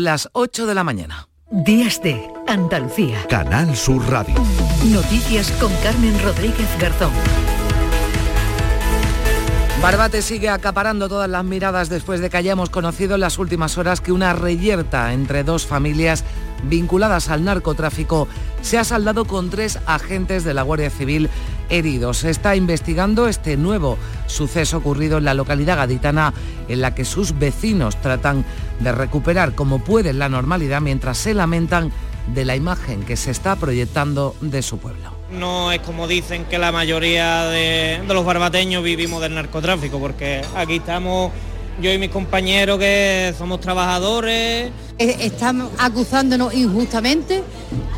Las 8 de la mañana. Días de Andalucía. Canal Sur Radio. Noticias con Carmen Rodríguez Garzón. Barbate sigue acaparando todas las miradas después de que hayamos conocido en las últimas horas que una reyerta entre dos familias vinculadas al narcotráfico se ha saldado con tres agentes de la Guardia Civil heridos. Se está investigando este nuevo suceso ocurrido en la localidad gaditana en la que sus vecinos tratan de recuperar como pueden la normalidad mientras se lamentan de la imagen que se está proyectando de su pueblo. No es como dicen que la mayoría de, de los barbateños vivimos del narcotráfico, porque aquí estamos yo y mis compañeros que somos trabajadores. Están acusándonos injustamente,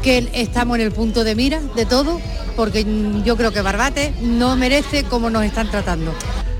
que estamos en el punto de mira de todo, porque yo creo que Barbate no merece como nos están tratando.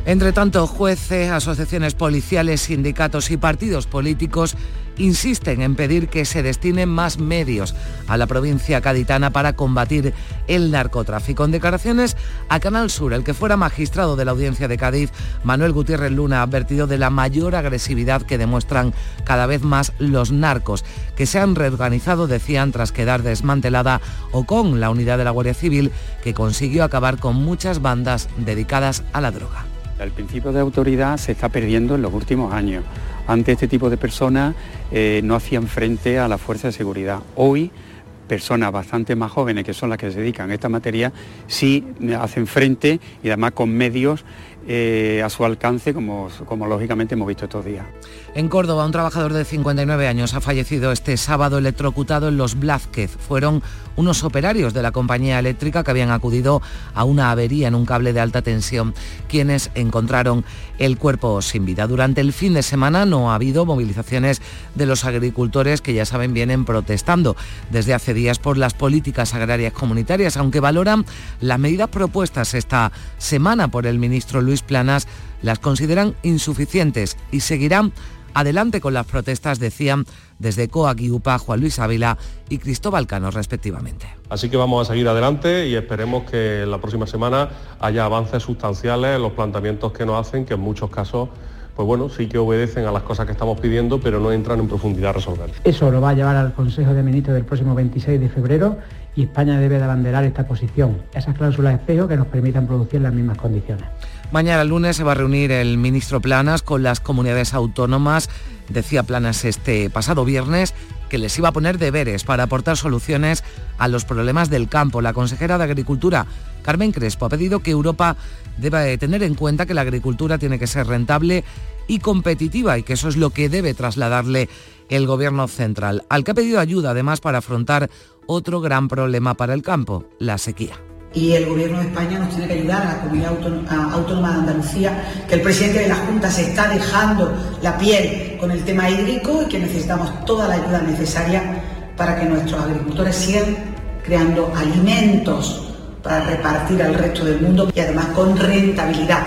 Entre tanto, jueces, asociaciones policiales, sindicatos y partidos políticos insisten en pedir que se destinen más medios a la provincia caditana para combatir el narcotráfico. En declaraciones a Canal Sur, el que fuera magistrado de la audiencia de Cádiz, Manuel Gutiérrez Luna, ha advertido de la mayor agresividad que demuestran cada vez más los narcos, que se han reorganizado, decían, tras quedar desmantelada o con la unidad de la Guardia Civil, que consiguió acabar con muchas bandas dedicadas a la droga. El principio de autoridad se está perdiendo en los últimos años. Antes este tipo de personas eh, no hacían frente a la fuerza de seguridad. Hoy personas bastante más jóvenes, que son las que se dedican a esta materia, sí hacen frente y además con medios eh, a su alcance, como, como lógicamente hemos visto estos días. En Córdoba, un trabajador de 59 años ha fallecido este sábado electrocutado en Los Blázquez. Fueron unos operarios de la compañía eléctrica que habían acudido a una avería en un cable de alta tensión, quienes encontraron el cuerpo sin vida. Durante el fin de semana no ha habido movilizaciones de los agricultores que ya saben vienen protestando desde hace días por las políticas agrarias comunitarias, aunque valoran las medidas propuestas esta semana por el ministro Luis Planas, las consideran insuficientes y seguirán adelante con las protestas, decían desde COAC y UPA Juan Luis Ávila y Cristóbal Cano, respectivamente. Así que vamos a seguir adelante y esperemos que la próxima semana haya avances sustanciales en los planteamientos que nos hacen, que en muchos casos pues bueno, sí que obedecen a las cosas que estamos pidiendo, pero no entran en profundidad a resolver. Eso lo va a llevar al Consejo de Ministros del próximo 26 de febrero y España debe de abanderar esta posición, esas cláusulas de espejo que nos permitan producir las mismas condiciones. Mañana lunes se va a reunir el ministro Planas con las comunidades autónomas. Decía Planas este pasado viernes que les iba a poner deberes para aportar soluciones a los problemas del campo. La consejera de Agricultura, Carmen Crespo, ha pedido que Europa deba tener en cuenta que la agricultura tiene que ser rentable y competitiva y que eso es lo que debe trasladarle el gobierno central, al que ha pedido ayuda además para afrontar otro gran problema para el campo, la sequía y el Gobierno de España nos tiene que ayudar a la comunidad autónoma de Andalucía, que el presidente de la Junta se está dejando la piel con el tema hídrico y que necesitamos toda la ayuda necesaria para que nuestros agricultores sigan creando alimentos para repartir al resto del mundo y además con rentabilidad.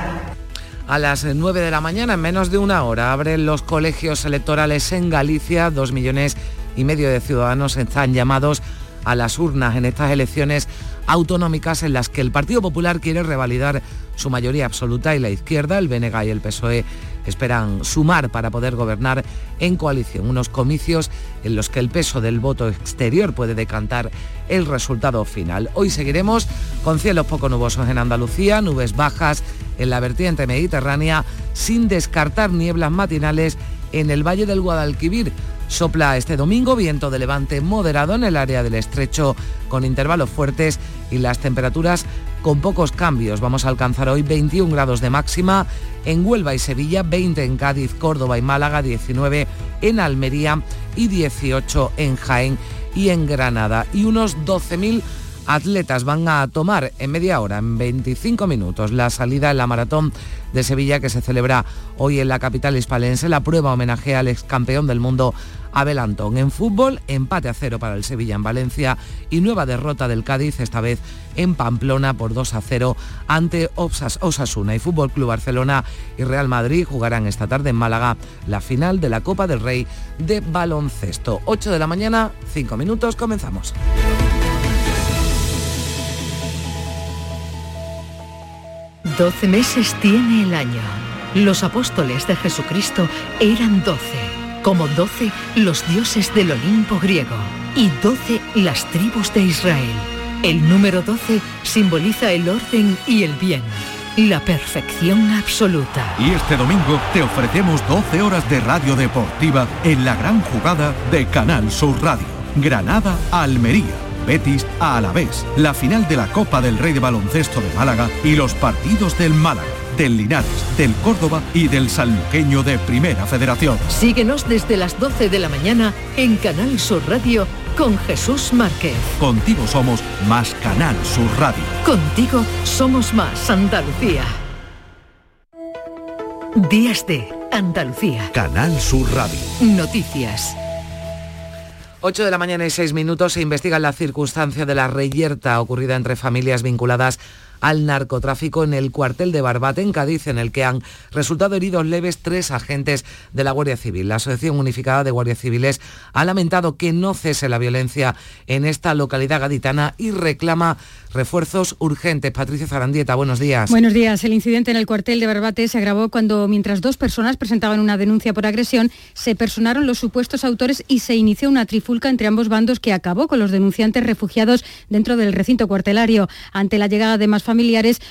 A las 9 de la mañana, en menos de una hora, abren los colegios electorales en Galicia. Dos millones y medio de ciudadanos están llamados a las urnas en estas elecciones autonómicas en las que el Partido Popular quiere revalidar su mayoría absoluta y la izquierda, el BNG y el PSOE esperan sumar para poder gobernar en coalición. Unos comicios en los que el peso del voto exterior puede decantar el resultado final. Hoy seguiremos con cielos poco nubosos en Andalucía, nubes bajas en la vertiente mediterránea, sin descartar nieblas matinales en el Valle del Guadalquivir Sopla este domingo viento de levante moderado en el área del estrecho con intervalos fuertes y las temperaturas con pocos cambios. Vamos a alcanzar hoy 21 grados de máxima en Huelva y Sevilla, 20 en Cádiz, Córdoba y Málaga, 19 en Almería y 18 en Jaén y en Granada y unos 12.000 atletas van a tomar en media hora, en 25 minutos, la salida en la maratón de Sevilla que se celebra hoy en la capital hispalense. La prueba homenaje al ex campeón del mundo Abel Antón. En fútbol, empate a cero para el Sevilla en Valencia y nueva derrota del Cádiz, esta vez en Pamplona por 2 a 0 ante Osasuna. Y Fútbol Club Barcelona y Real Madrid jugarán esta tarde en Málaga la final de la Copa del Rey de baloncesto. 8 de la mañana, 5 minutos, comenzamos. 12 meses tiene el año. Los apóstoles de Jesucristo eran 12. Como 12 los dioses del Olimpo griego y 12 las tribus de Israel. El número 12 simboliza el orden y el bien, la perfección absoluta. Y este domingo te ofrecemos 12 horas de radio deportiva en la gran jugada de Canal Sur Radio. Granada, Almería. Betis a Alavés, la final de la Copa del Rey de Baloncesto de Málaga y los partidos del Málaga del Linares, del Córdoba y del Sanluqueño de Primera Federación. Síguenos desde las 12 de la mañana en Canal Sur Radio con Jesús Márquez. Contigo somos más Canal Sur Radio. Contigo somos más Andalucía. Días de Andalucía. Canal Sur Radio. Noticias. 8 de la mañana y 6 minutos se investiga la circunstancia de la reyerta ocurrida entre familias vinculadas al narcotráfico en el cuartel de Barbate, en Cádiz, en el que han resultado heridos leves tres agentes de la Guardia Civil. La Asociación Unificada de Guardias Civiles ha lamentado que no cese la violencia en esta localidad gaditana y reclama refuerzos urgentes. Patricia Zarandieta, buenos días. Buenos días. El incidente en el cuartel de Barbate se agravó cuando, mientras dos personas presentaban una denuncia por agresión, se personaron los supuestos autores y se inició una trifulca entre ambos bandos que acabó con los denunciantes refugiados dentro del recinto cuartelario. Ante la llegada de más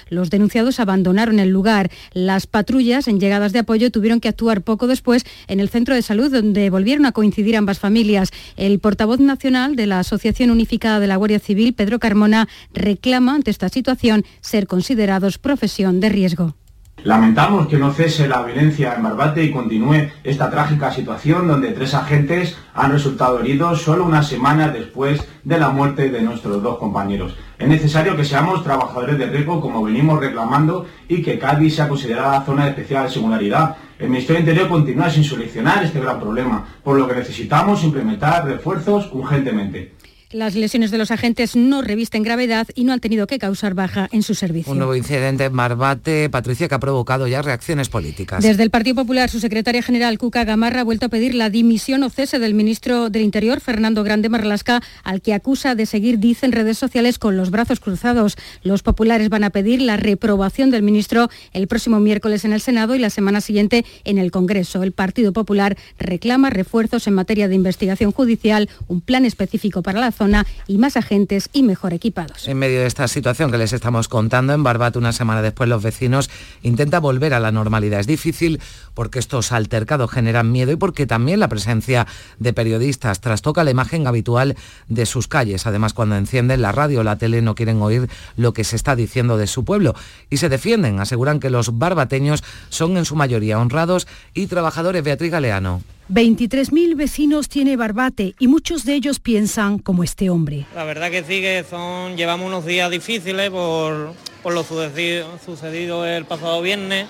los denunciados abandonaron el lugar. Las patrullas en llegadas de apoyo tuvieron que actuar poco después en el centro de salud donde volvieron a coincidir ambas familias. El portavoz nacional de la Asociación Unificada de la Guardia Civil, Pedro Carmona, reclama ante esta situación ser considerados profesión de riesgo. Lamentamos que no cese la violencia en Barbate y continúe esta trágica situación donde tres agentes han resultado heridos solo una semana después de la muerte de nuestros dos compañeros. Es necesario que seamos trabajadores de riesgo como venimos reclamando y que Cádiz sea considerada zona de especial singularidad. El Ministerio del Interior continúa sin solucionar este gran problema, por lo que necesitamos implementar refuerzos urgentemente. Las lesiones de los agentes no revisten gravedad y no han tenido que causar baja en su servicio. Un nuevo incidente en Marbate, Patricia, que ha provocado ya reacciones políticas. Desde el Partido Popular, su secretaria general, Cuca Gamarra, ha vuelto a pedir la dimisión o cese del ministro del Interior, Fernando Grande Marlasca, al que acusa de seguir, dice en redes sociales, con los brazos cruzados. Los populares van a pedir la reprobación del ministro el próximo miércoles en el Senado y la semana siguiente en el Congreso. El Partido Popular reclama refuerzos en materia de investigación judicial, un plan específico para la zona y más agentes y mejor equipados. En medio de esta situación que les estamos contando, en Barbate una semana después los vecinos intentan volver a la normalidad. Es difícil porque estos altercados generan miedo y porque también la presencia de periodistas trastoca la imagen habitual de sus calles. Además, cuando encienden la radio o la tele no quieren oír lo que se está diciendo de su pueblo y se defienden. Aseguran que los barbateños son en su mayoría honrados y trabajadores. Beatriz Galeano. 23.000 vecinos tiene Barbate y muchos de ellos piensan como este hombre. La verdad que sí que son, llevamos unos días difíciles por, por lo sucedido, sucedido el pasado viernes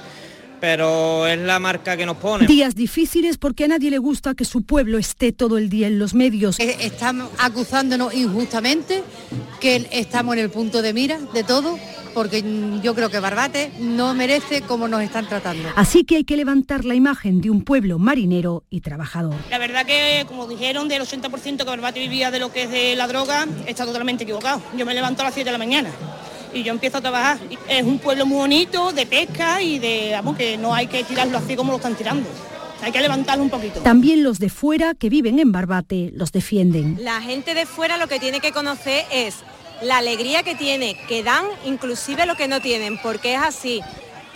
pero es la marca que nos pone. Días difíciles porque a nadie le gusta que su pueblo esté todo el día en los medios. Eh, están acusándonos injustamente, que estamos en el punto de mira de todo, porque yo creo que Barbate no merece como nos están tratando. Así que hay que levantar la imagen de un pueblo marinero y trabajador. La verdad que, como dijeron, del 80% que Barbate vivía de lo que es de la droga, está totalmente equivocado. Yo me levanto a las 7 de la mañana y yo empiezo a trabajar. Es un pueblo muy bonito, de pesca y de, vamos, que no hay que tirarlo así como lo están tirando. Hay que levantarlo un poquito. También los de fuera que viven en Barbate los defienden. La gente de fuera lo que tiene que conocer es la alegría que tiene, que dan inclusive lo que no tienen, porque es así.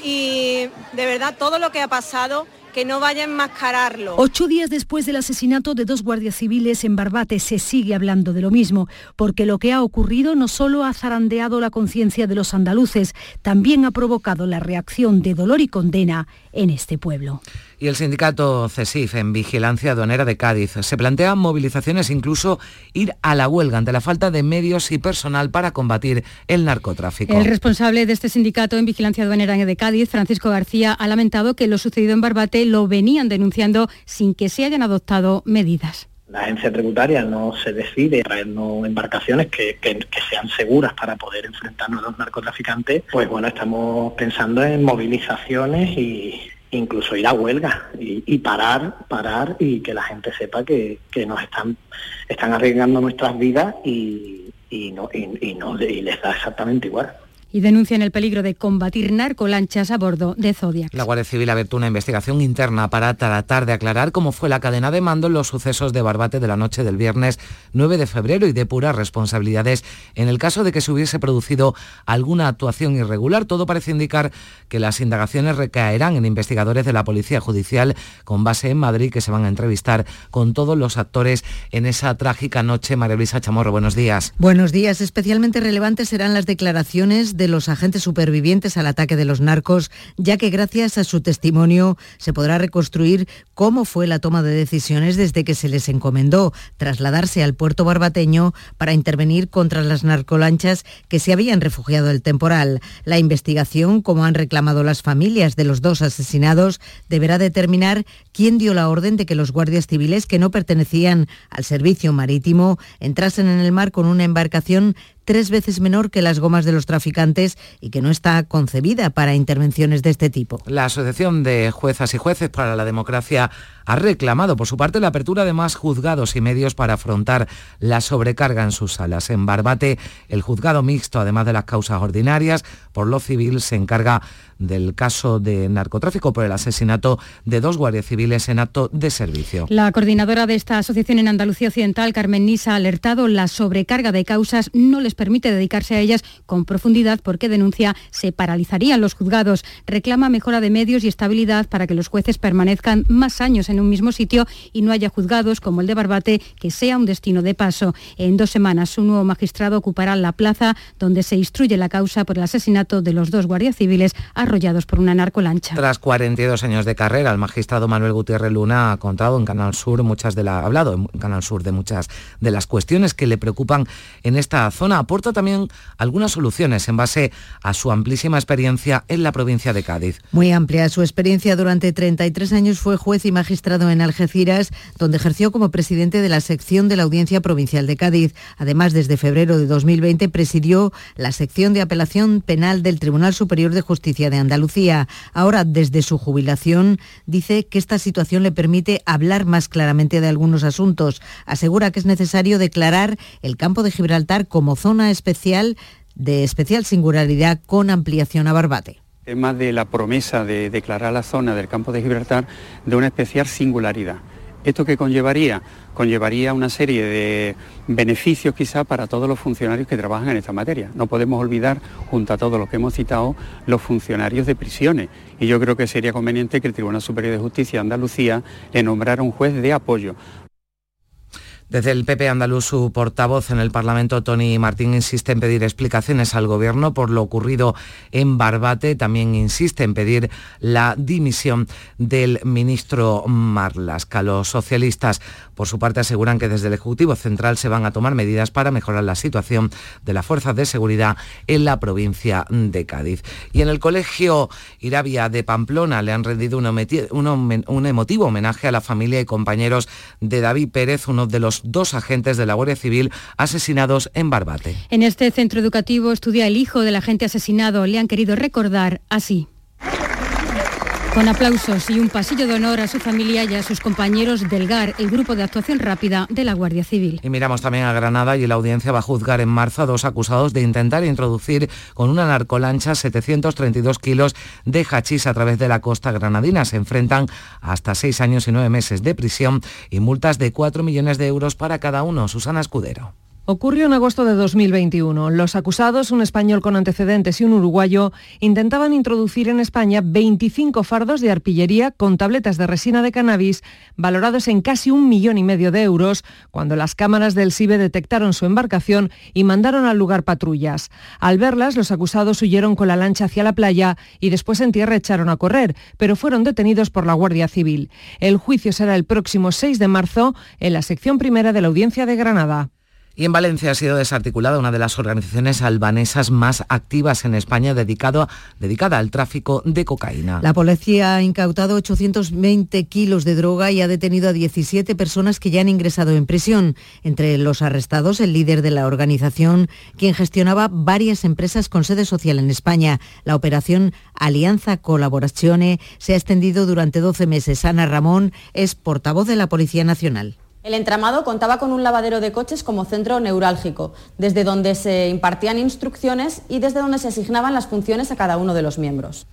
Y de verdad todo lo que ha pasado que no vaya a enmascararlo. Ocho días después del asesinato de dos guardias civiles en Barbate se sigue hablando de lo mismo, porque lo que ha ocurrido no solo ha zarandeado la conciencia de los andaluces, también ha provocado la reacción de dolor y condena en este pueblo. Y el sindicato CESIF en Vigilancia Aduanera de Cádiz se plantean movilizaciones, incluso ir a la huelga ante la falta de medios y personal para combatir el narcotráfico. El responsable de este sindicato en Vigilancia Aduanera de Cádiz, Francisco García, ha lamentado que lo sucedido en Barbate lo venían denunciando sin que se hayan adoptado medidas la agencia tributaria no se decide a traernos embarcaciones que, sean seguras para poder enfrentarnos a los narcotraficantes, pues bueno, estamos pensando en movilizaciones y, incluso ir a huelga y, parar, parar y que la gente sepa que, nos están, están arriesgando nuestras vidas y, no, y, no, y les da exactamente igual. Y denuncian el peligro de combatir narcolanchas a bordo de Zodiac. La Guardia Civil ha abierto una investigación interna para tratar de aclarar cómo fue la cadena de mando en los sucesos de Barbate de la noche del viernes 9 de febrero y depurar responsabilidades en el caso de que se hubiese producido alguna actuación irregular. Todo parece indicar que las indagaciones recaerán en investigadores de la Policía Judicial con base en Madrid que se van a entrevistar con todos los actores en esa trágica noche. María Luisa Chamorro, buenos días. Buenos días. Especialmente relevantes serán las declaraciones de los agentes supervivientes al ataque de los narcos, ya que gracias a su testimonio se podrá reconstruir cómo fue la toma de decisiones desde que se les encomendó trasladarse al puerto barbateño para intervenir contra las narcolanchas que se habían refugiado del temporal. La investigación, como han reclamado las familias de los dos asesinados, deberá determinar quién dio la orden de que los guardias civiles que no pertenecían al servicio marítimo entrasen en el mar con una embarcación tres veces menor que las gomas de los traficantes y que no está concebida para intervenciones de este tipo. La Asociación de Juezas y Jueces para la Democracia ha reclamado por su parte la apertura de más juzgados y medios para afrontar la sobrecarga en sus salas. En Barbate, el juzgado mixto, además de las causas ordinarias, por lo civil se encarga del caso de narcotráfico por el asesinato de dos guardias civiles en acto de servicio. La coordinadora de esta asociación en Andalucía Occidental, Carmen Nisa, ha alertado la sobrecarga de causas no les permite dedicarse a ellas con profundidad porque denuncia se paralizarían los juzgados. Reclama mejora de medios y estabilidad para que los jueces permanezcan más años en un mismo sitio y no haya juzgados como el de Barbate que sea un destino de paso. En dos semanas un nuevo magistrado ocupará la plaza donde se instruye la causa por el asesinato de los dos guardias civiles arrollados por una narcolancha. Tras 42 años de carrera, el magistrado Manuel Gutiérrez Luna ha contado en Canal Sur muchas de la, hablado en Canal Sur de muchas de las cuestiones que le preocupan en esta zona. Aporta también algunas soluciones en base a su amplísima experiencia en la provincia de Cádiz. Muy amplia su experiencia durante 33 años fue juez y magistrado en Algeciras, donde ejerció como presidente de la sección de la Audiencia Provincial de Cádiz. Además, desde febrero de 2020 presidió la sección de apelación penal del Tribunal Superior de Justicia de Andalucía. Ahora, desde su jubilación, dice que esta situación le permite hablar más claramente de algunos asuntos. Asegura que es necesario declarar el campo de Gibraltar como zona especial de especial singularidad con ampliación a Barbate tema de la promesa de declarar la zona del campo de Gibraltar de una especial singularidad. ¿Esto qué conllevaría? Conllevaría una serie de beneficios quizá para todos los funcionarios que trabajan en esta materia. No podemos olvidar, junto a todos los que hemos citado, los funcionarios de prisiones. Y yo creo que sería conveniente que el Tribunal Superior de Justicia de Andalucía le nombrara un juez de apoyo. Desde el PP andaluz, su portavoz en el Parlamento, Tony Martín, insiste en pedir explicaciones al Gobierno por lo ocurrido en Barbate. También insiste en pedir la dimisión del ministro Marlasca. Los socialistas, por su parte, aseguran que desde el Ejecutivo Central se van a tomar medidas para mejorar la situación de las fuerzas de seguridad en la provincia de Cádiz. Y en el Colegio Irabia de Pamplona le han rendido un emotivo homenaje a la familia y compañeros de David Pérez, uno de los dos agentes de la Guardia Civil asesinados en Barbate. En este centro educativo estudia el hijo del agente asesinado. Le han querido recordar así. Con aplausos y un pasillo de honor a su familia y a sus compañeros del GAR, el grupo de actuación rápida de la Guardia Civil. Y miramos también a Granada y la audiencia va a juzgar en marzo a dos acusados de intentar introducir con una narcolancha 732 kilos de hachís a través de la costa granadina. Se enfrentan hasta seis años y nueve meses de prisión y multas de 4 millones de euros para cada uno. Susana Escudero. Ocurrió en agosto de 2021. Los acusados, un español con antecedentes y un uruguayo, intentaban introducir en España 25 fardos de arpillería con tabletas de resina de cannabis valorados en casi un millón y medio de euros cuando las cámaras del SIBE detectaron su embarcación y mandaron al lugar patrullas. Al verlas, los acusados huyeron con la lancha hacia la playa y después en tierra echaron a correr, pero fueron detenidos por la Guardia Civil. El juicio será el próximo 6 de marzo en la sección primera de la Audiencia de Granada. Y en Valencia ha sido desarticulada una de las organizaciones albanesas más activas en España dedicada al tráfico de cocaína. La policía ha incautado 820 kilos de droga y ha detenido a 17 personas que ya han ingresado en prisión. Entre los arrestados, el líder de la organización, quien gestionaba varias empresas con sede social en España. La operación Alianza Colaborazione se ha extendido durante 12 meses. Ana Ramón es portavoz de la Policía Nacional. El entramado contaba con un lavadero de coches como centro neurálgico, desde donde se impartían instrucciones y desde donde se asignaban las funciones a cada uno de los miembros.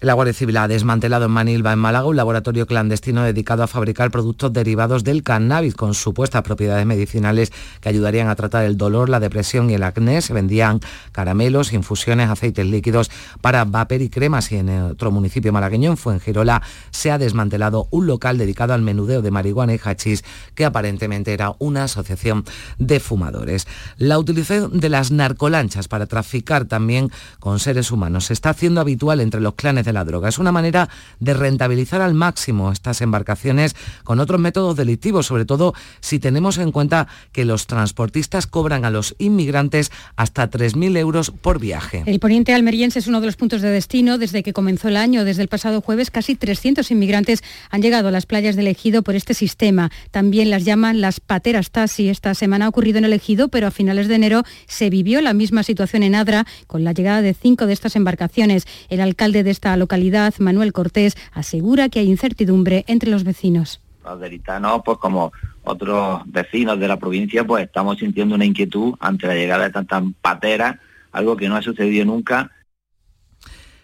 La Guardia Civil ha desmantelado en Manilva, en Málaga, un laboratorio clandestino dedicado a fabricar productos derivados del cannabis con supuestas propiedades medicinales que ayudarían a tratar el dolor, la depresión y el acné. Se vendían caramelos, infusiones, aceites líquidos para vapor y cremas. Y en otro municipio malagueño, en Fuengirola, se ha desmantelado un local dedicado al menudeo de marihuana y hachís que aparentemente era una asociación de fumadores. La utilización de las narcolanchas para traficar también con seres humanos se está haciendo habitual entre los clanes la droga. Es una manera de rentabilizar al máximo estas embarcaciones con otros métodos delictivos, sobre todo si tenemos en cuenta que los transportistas cobran a los inmigrantes hasta 3.000 euros por viaje. El poniente almeriense es uno de los puntos de destino. Desde que comenzó el año, desde el pasado jueves, casi 300 inmigrantes han llegado a las playas del Ejido por este sistema. También las llaman las pateras taxi. Esta semana ha ocurrido en el Ejido, pero a finales de enero se vivió la misma situación en Adra con la llegada de cinco de estas embarcaciones. El alcalde de esta localidad, Manuel Cortés, asegura que hay incertidumbre entre los vecinos. Los delitanos, pues como otros vecinos de la provincia, pues estamos sintiendo una inquietud ante la llegada de tantas pateras, algo que no ha sucedido nunca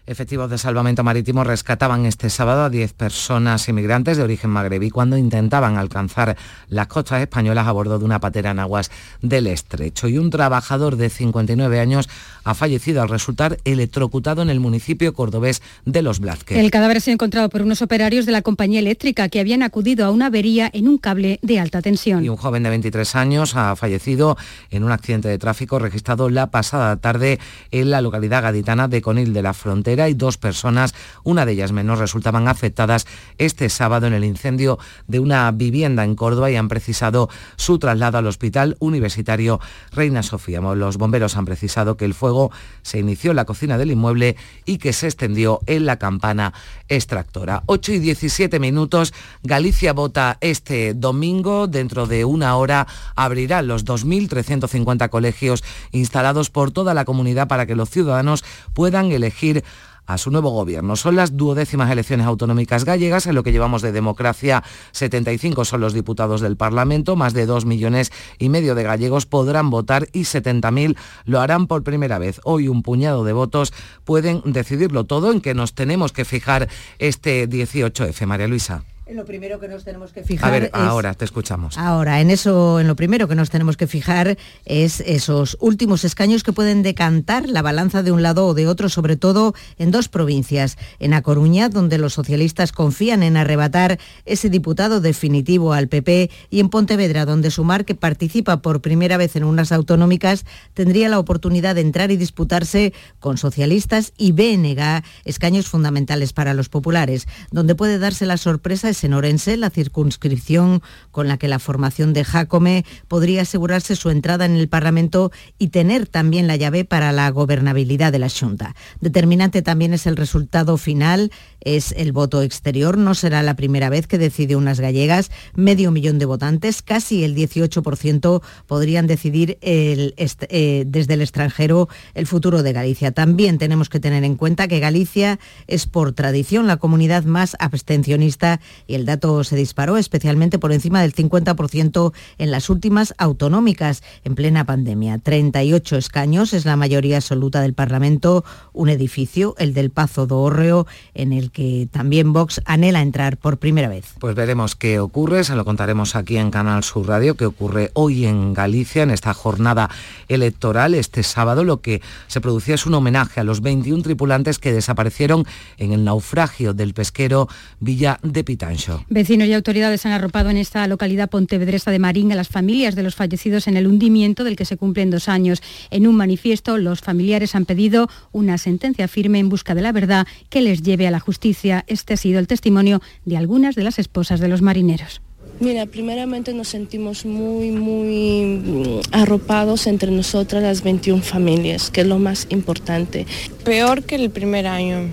Efectivos de salvamento marítimo rescataban este sábado a 10 personas inmigrantes de origen magrebí cuando intentaban alcanzar las costas españolas a bordo de una patera en aguas del estrecho. Y un trabajador de 59 años ha fallecido al resultar electrocutado en el municipio cordobés de Los Blázquez. El cadáver ha sido encontrado por unos operarios de la compañía eléctrica que habían acudido a una avería en un cable de alta tensión. Y un joven de 23 años ha fallecido en un accidente de tráfico registrado la pasada tarde en la localidad gaditana de Conil de la Frontera y dos personas, una de ellas menor, resultaban afectadas este sábado en el incendio de una vivienda en Córdoba y han precisado su traslado al Hospital Universitario Reina Sofía. Los bomberos han precisado que el fuego se inició en la cocina del inmueble y que se extendió en la campana extractora. 8 y 17 minutos, Galicia vota este domingo. Dentro de una hora abrirá los 2.350 colegios instalados por toda la comunidad para que los ciudadanos puedan elegir a su nuevo gobierno. Son las duodécimas elecciones autonómicas gallegas, en lo que llevamos de democracia 75 son los diputados del Parlamento, más de 2 millones y medio de gallegos podrán votar y 70.000 lo harán por primera vez. Hoy un puñado de votos pueden decidirlo todo en que nos tenemos que fijar este 18F, María Luisa. En lo primero que nos tenemos que fijar. A ver, ahora te escuchamos. Ahora, en eso, en lo primero que nos tenemos que fijar es esos últimos escaños que pueden decantar la balanza de un lado o de otro, sobre todo en dos provincias. En A Coruña, donde los socialistas confían en arrebatar ese diputado definitivo al PP, y en Pontevedra, donde Sumar, que participa por primera vez en unas autonómicas, tendría la oportunidad de entrar y disputarse con socialistas y BNG, escaños fundamentales para los populares, donde puede darse la sorpresa en Orense, la circunscripción con la que la formación de Jacome podría asegurarse su entrada en el Parlamento y tener también la llave para la gobernabilidad de la Junta. Determinante también es el resultado final, es el voto exterior. No será la primera vez que decide unas gallegas. Medio millón de votantes, casi el 18% podrían decidir eh, desde el extranjero el futuro de Galicia. También tenemos que tener en cuenta que Galicia es por tradición la comunidad más abstencionista y el dato se disparó especialmente por encima del 50% en las últimas autonómicas en plena pandemia. 38 escaños es la mayoría absoluta del Parlamento, un edificio, el del Pazo do Órreo, en el que también Vox anhela entrar por primera vez. Pues veremos qué ocurre, se lo contaremos aquí en Canal Sur Radio, qué ocurre hoy en Galicia en esta jornada electoral. Este sábado lo que se producía es un homenaje a los 21 tripulantes que desaparecieron en el naufragio del pesquero Villa de Pitancho. Vecinos y autoridades han arropado en esta localidad pontevedresa de Marín a las familias de los fallecidos en el hundimiento del que se cumplen dos años. En un manifiesto, los familiares han pedido una sentencia firme en busca de la verdad que les lleve a la justicia. Este ha sido el testimonio de algunas de las esposas de los marineros. Mira, primeramente nos sentimos muy, muy mm, arropados entre nosotras las 21 familias, que es lo más importante. Peor que el primer año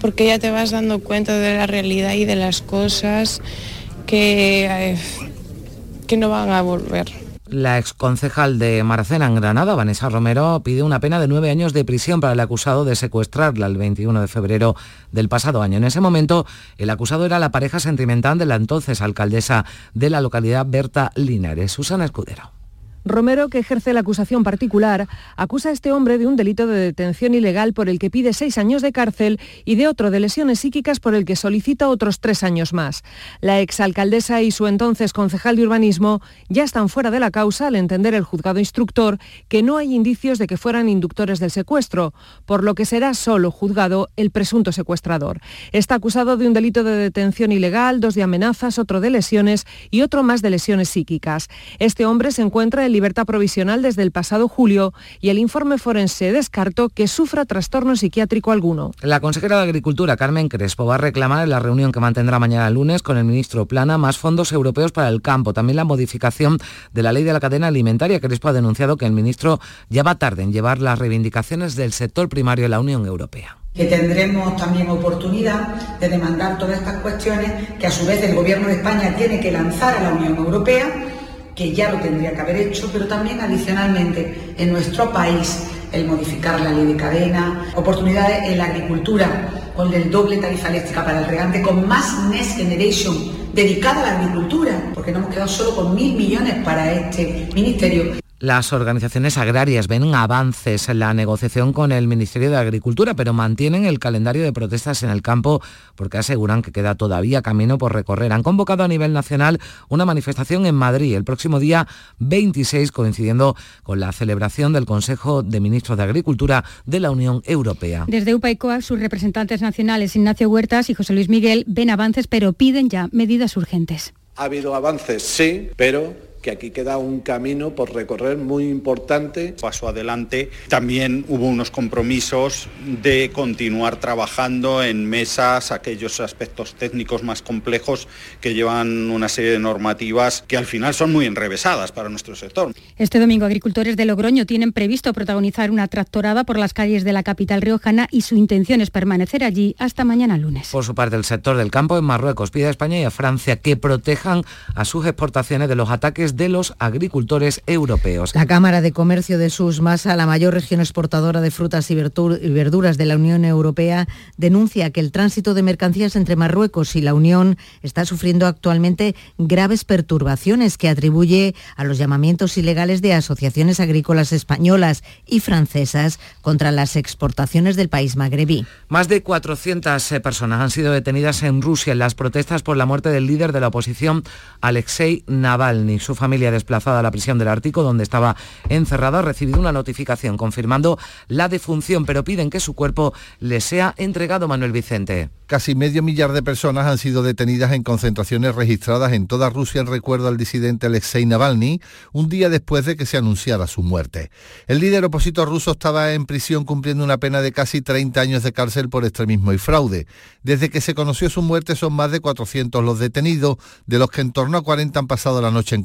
porque ya te vas dando cuenta de la realidad y de las cosas que, eh, que no van a volver. La exconcejal de Maracena en Granada, Vanessa Romero, pide una pena de nueve años de prisión para el acusado de secuestrarla el 21 de febrero del pasado año. En ese momento, el acusado era la pareja sentimental de la entonces alcaldesa de la localidad, Berta Linares. Susana Escudero. Romero, que ejerce la acusación particular, acusa a este hombre de un delito de detención ilegal por el que pide seis años de cárcel y de otro de lesiones psíquicas por el que solicita otros tres años más. La exalcaldesa y su entonces concejal de urbanismo ya están fuera de la causa al entender el juzgado instructor que no hay indicios de que fueran inductores del secuestro, por lo que será solo juzgado el presunto secuestrador. Está acusado de un delito de detención ilegal, dos de amenazas, otro de lesiones y otro más de lesiones psíquicas. Este hombre se encuentra en libertad provisional desde el pasado julio y el informe forense descartó que sufra trastorno psiquiátrico alguno. La consejera de Agricultura, Carmen Crespo, va a reclamar en la reunión que mantendrá mañana lunes con el ministro Plana más fondos europeos para el campo. También la modificación de la ley de la cadena alimentaria. Crespo ha denunciado que el ministro ya va tarde en llevar las reivindicaciones del sector primario de la Unión Europea que tendremos también oportunidad de demandar todas estas cuestiones que a su vez el Gobierno de España tiene que lanzar a la Unión Europea que ya lo tendría que haber hecho, pero también adicionalmente en nuestro país el modificar la ley de cadena, oportunidades en la agricultura con el doble tarifa eléctrica para el regante, con más Next Generation dedicada a la agricultura, porque no hemos quedado solo con mil millones para este ministerio. Las organizaciones agrarias ven avances en la negociación con el Ministerio de Agricultura, pero mantienen el calendario de protestas en el campo porque aseguran que queda todavía camino por recorrer. Han convocado a nivel nacional una manifestación en Madrid el próximo día 26, coincidiendo con la celebración del Consejo de Ministros de Agricultura de la Unión Europea. Desde UPA sus representantes nacionales Ignacio Huertas y José Luis Miguel ven avances, pero piden ya medidas urgentes. Ha habido avances, sí, pero que aquí queda un camino por recorrer muy importante. Paso adelante. También hubo unos compromisos de continuar trabajando en mesas aquellos aspectos técnicos más complejos que llevan una serie de normativas que al final son muy enrevesadas para nuestro sector. Este domingo agricultores de Logroño tienen previsto protagonizar una tractorada por las calles de la capital riojana y su intención es permanecer allí hasta mañana lunes. Por su parte, el sector del campo en Marruecos pide a España y a Francia que protejan a sus exportaciones de los ataques de los agricultores europeos. La Cámara de Comercio de Susmasa, la mayor región exportadora de frutas y verduras de la Unión Europea, denuncia que el tránsito de mercancías entre Marruecos y la Unión está sufriendo actualmente graves perturbaciones que atribuye a los llamamientos ilegales de asociaciones agrícolas españolas y francesas contra las exportaciones del país magrebí. Más de 400 eh, personas han sido detenidas en Rusia en las protestas por la muerte del líder de la oposición, Alexei Navalny. Su familia desplazada a la prisión del Ártico, donde estaba encerrado, ha recibido una notificación confirmando la defunción, pero piden que su cuerpo le sea entregado Manuel Vicente. Casi medio millar de personas han sido detenidas en concentraciones registradas en toda Rusia en recuerdo al disidente Alexei Navalny, un día después de que se anunciara su muerte. El líder opositor ruso estaba en prisión cumpliendo una pena de casi 30 años de cárcel por extremismo y fraude. Desde que se conoció su muerte son más de 400 los detenidos, de los que en torno a 40 han pasado la noche en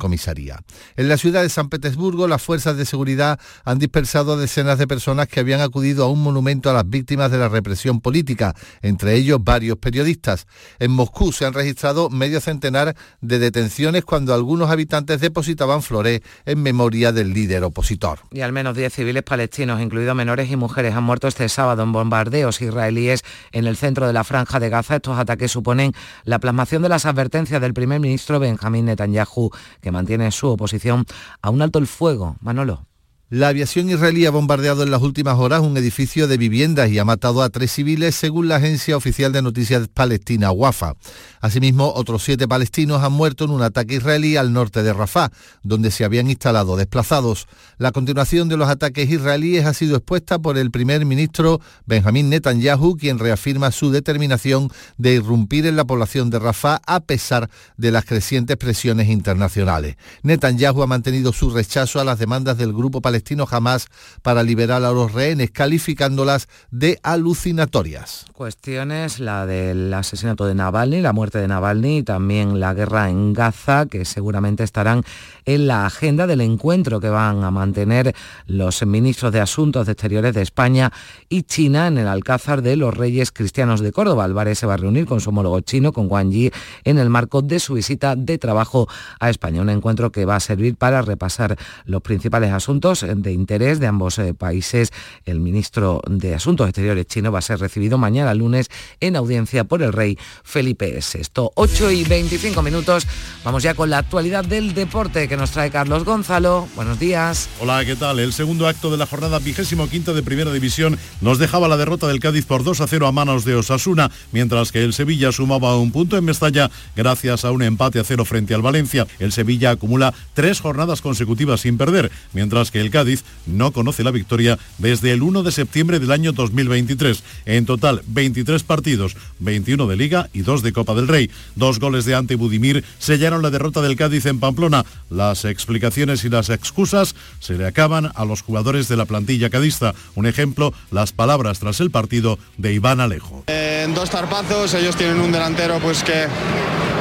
En la ciudad de San Petersburgo, las fuerzas de seguridad han dispersado a decenas de personas que habían acudido a un monumento a las víctimas de la represión política, entre ellos varios periodistas. En Moscú se han registrado medio centenar de detenciones cuando algunos habitantes depositaban flores en memoria del líder opositor. Y al menos 10 civiles palestinos, incluidos menores y mujeres, han muerto este sábado en bombardeos israelíes en el centro de la franja de Gaza. Estos ataques suponen la plasmación de las advertencias del primer ministro Benjamín Netanyahu, que mantiene su oposición a un alto el fuego. Manolo. La aviación israelí ha bombardeado en las últimas horas un edificio de viviendas y ha matado a tres civiles, según la agencia oficial de noticias palestina Wafa. Asimismo, otros siete palestinos han muerto en un ataque israelí al norte de Rafah, donde se habían instalado desplazados. La continuación de los ataques israelíes ha sido expuesta por el primer ministro Benjamín Netanyahu, quien reafirma su determinación de irrumpir en la población de Rafah a pesar de las crecientes presiones internacionales. Netanyahu ha mantenido su rechazo a las demandas del grupo palestino palestino jamás para liberar a los rehenes, calificándolas de alucinatorias. Cuestiones, la del asesinato de Navalny, la muerte de Navalny y también la guerra en Gaza, que seguramente estarán en la agenda del encuentro que van a mantener los ministros de Asuntos Exteriores de España y China en el Alcázar de los Reyes Cristianos de Córdoba. Álvarez se va a reunir con su homólogo chino, con Wang Yi, en el marco de su visita de trabajo a España. Un encuentro que va a servir para repasar los principales asuntos de interés de ambos eh, países. El ministro de Asuntos Exteriores chino va a ser recibido mañana lunes en audiencia por el rey Felipe VI. 8 y 25 minutos. Vamos ya con la actualidad del deporte que nos trae Carlos Gonzalo. Buenos días. Hola, ¿qué tal? El segundo acto de la jornada vigésimo quinta de Primera División nos dejaba la derrota del Cádiz por 2 a 0 a manos de Osasuna, mientras que el Sevilla sumaba un punto en Mestalla gracias a un empate a cero frente al Valencia. El Sevilla acumula tres jornadas consecutivas sin perder, mientras que el Cádiz no conoce la victoria desde el 1 de septiembre del año 2023. En total, 23 partidos, 21 de Liga y 2 de Copa del Rey. Dos goles de Ante Budimir sellaron la derrota del Cádiz en Pamplona. Las explicaciones y las excusas se le acaban a los jugadores de la plantilla cadista. Un ejemplo, las palabras tras el partido de Iván Alejo. En dos tarpazos, ellos tienen un delantero pues que,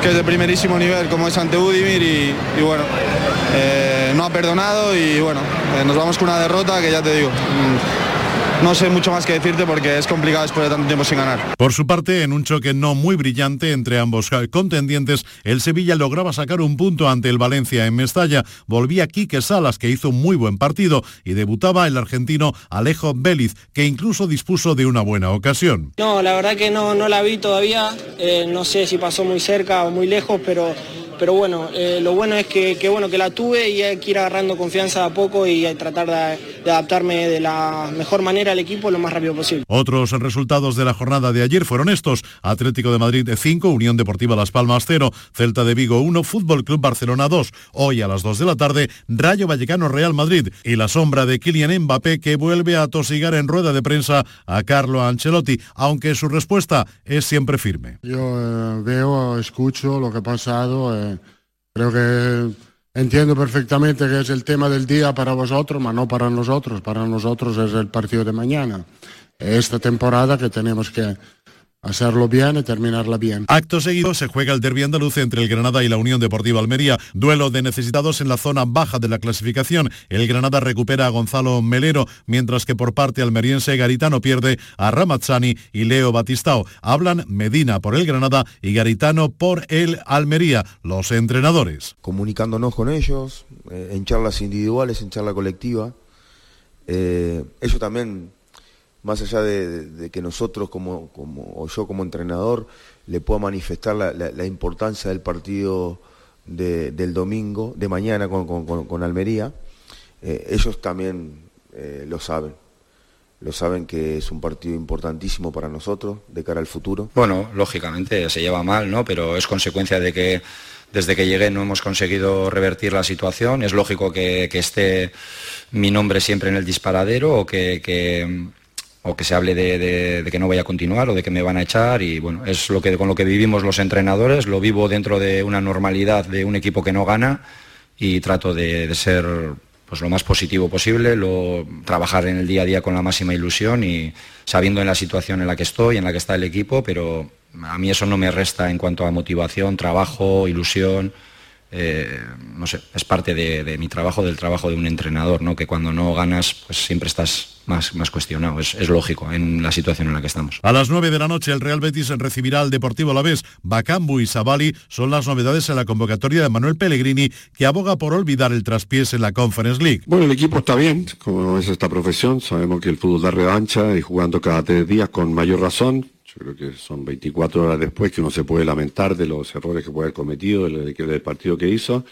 es de primerísimo nivel como es Ante Budimir y, bueno, eh, no ha perdonado y bueno, eh, nos vamos con una derrota que ya te digo, no sé mucho más que decirte porque es complicado después de tanto tiempo sin ganar. Por su parte, en un choque no muy brillante entre ambos contendientes, el Sevilla lograba sacar un punto ante el Valencia en Mestalla. Volvía Quique Salas, que hizo un muy buen partido, y debutaba el argentino Alejo Vélez, que incluso dispuso de una buena ocasión. No, la verdad que no, no la vi todavía. Eh, no sé si pasó muy cerca o muy lejos, pero pero bueno, eh, lo bueno es que, bueno, que la tuve y hay que ir agarrando confianza a poco y tratar de, adaptarme de la mejor manera al equipo lo más rápido posible. Otros resultados de la jornada de ayer fueron estos. Atlético de Madrid 5, Unión Deportiva Las Palmas 0, Celta de Vigo 1, Fútbol Club Barcelona 2. Hoy a las 2 de la tarde, Rayo Vallecano Real Madrid y la sombra de Kylian Mbappé que vuelve a tosigar en rueda de prensa a Carlo Ancelotti, aunque su respuesta es siempre firme. Yo eh, veo, escucho lo que ha pasado. Eh, Creo que entiendo perfectamente que es el tema del día para vosotros, pero no para nosotros. Para nosotros es el partido de mañana. Esta temporada que tenemos que hacerlo bien y terminarla bien. Acto seguido se juega el derbi andaluz entre el Granada y la Unión Deportiva Almería, duelo de necesitados en la zona baja de la clasificación. El Granada recupera a Gonzalo Melero, mientras que por parte almeriense Garitano pierde a Ramazzani y Leo Batistao. Hablan Medina por el Granada y Garitano por el Almería, los entrenadores. Comunicándonos con ellos, eh, en charlas individuales, en charla colectiva. Eh, ellos también más allá de, que nosotros como, como, o yo como entrenador le pueda manifestar la, importancia del partido del domingo, de mañana con, Almería, eh, ellos también eh, lo saben. Lo saben que es un partido importantísimo para nosotros de cara al futuro. Bueno, lógicamente se lleva mal, ¿no? Pero es consecuencia de que desde que llegué no hemos conseguido revertir la situación. Es lógico que, esté mi nombre siempre en el disparadero o que o que se hable de, que no vaya a continuar o de que me van a echar y bueno, es lo que con lo que vivimos los entrenadores, lo vivo dentro de una normalidad de un equipo que no gana y trato de, ser pues lo más positivo posible, lo, trabajar en el día a día con la máxima ilusión y sabiendo en la situación en la que estoy, en la que está el equipo, pero a mí eso no me resta en cuanto a motivación, trabajo, ilusión. Eh, no sé, es parte de, de, mi trabajo, del trabajo de un entrenador, ¿no? que cuando no ganas, pues siempre estás más, más cuestionado. Es, lógico en la situación en la que estamos. A las 9 de la noche el Real Betis recibirá al Deportivo Alavés. Bacambu y Sabali son las novedades en la convocatoria de Manuel Pellegrini, que aboga por olvidar el traspiés en la Conference League. Bueno, el equipo está bien, como es esta profesión. Sabemos que el fútbol da revancha y jugando cada tres días con mayor razón. Yo creo que son 24 horas después que uno se puede lamentar de los errores que puede haber cometido, del, partido que hizo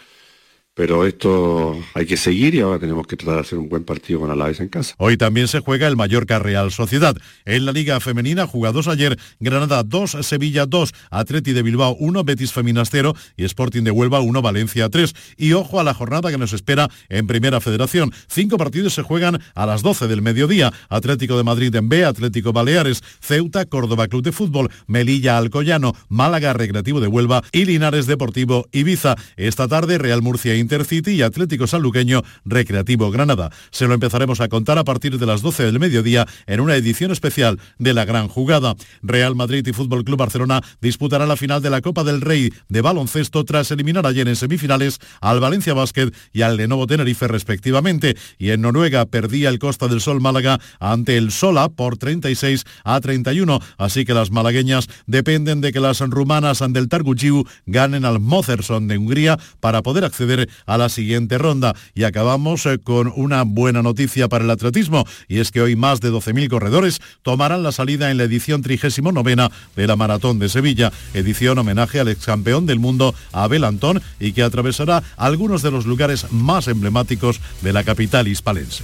pero esto hay que seguir y ahora tenemos que tratar de hacer un buen partido con Alaves en casa. Hoy también se juega el Mallorca Real Sociedad. En la Liga Femenina jugados ayer Granada 2, Sevilla 2, Atleti de Bilbao 1, Betis Feminas 0 y Sporting de Huelva 1, Valencia 3. Y ojo a la jornada que nos espera en Primera Federación. Cinco partidos se juegan a las 12 del mediodía. Atlético de Madrid en B, Atlético Baleares, Ceuta, Córdoba Club de Fútbol, Melilla Alcoyano, Málaga Recreativo de Huelva y Linares Deportivo Ibiza. Esta tarde Real Murcia Intercity y Atlético Sanluqueño Recreativo Granada. Se lo empezaremos a contar a partir de las 12 del mediodía en una edición especial de la gran jugada. Real Madrid y Fútbol Club Barcelona disputarán la final de la Copa del Rey de baloncesto tras eliminar ayer en semifinales al Valencia Basket y al Lenovo Tenerife respectivamente. Y en Noruega perdía el Costa del Sol Málaga ante el Sola por 36 a 31. Así que las malagueñas dependen de que las rumanas del Targuchiu ganen al Mozerson de Hungría para poder acceder a la siguiente ronda. Y acabamos eh, con una buena noticia para el atletismo y es que hoy más de 12.000 corredores tomarán la salida en la edición 39 de la Maratón de Sevilla, edición homenaje al ex campeón del mundo Abel Antón y que atravesará algunos de los lugares más emblemáticos de la capital hispalense.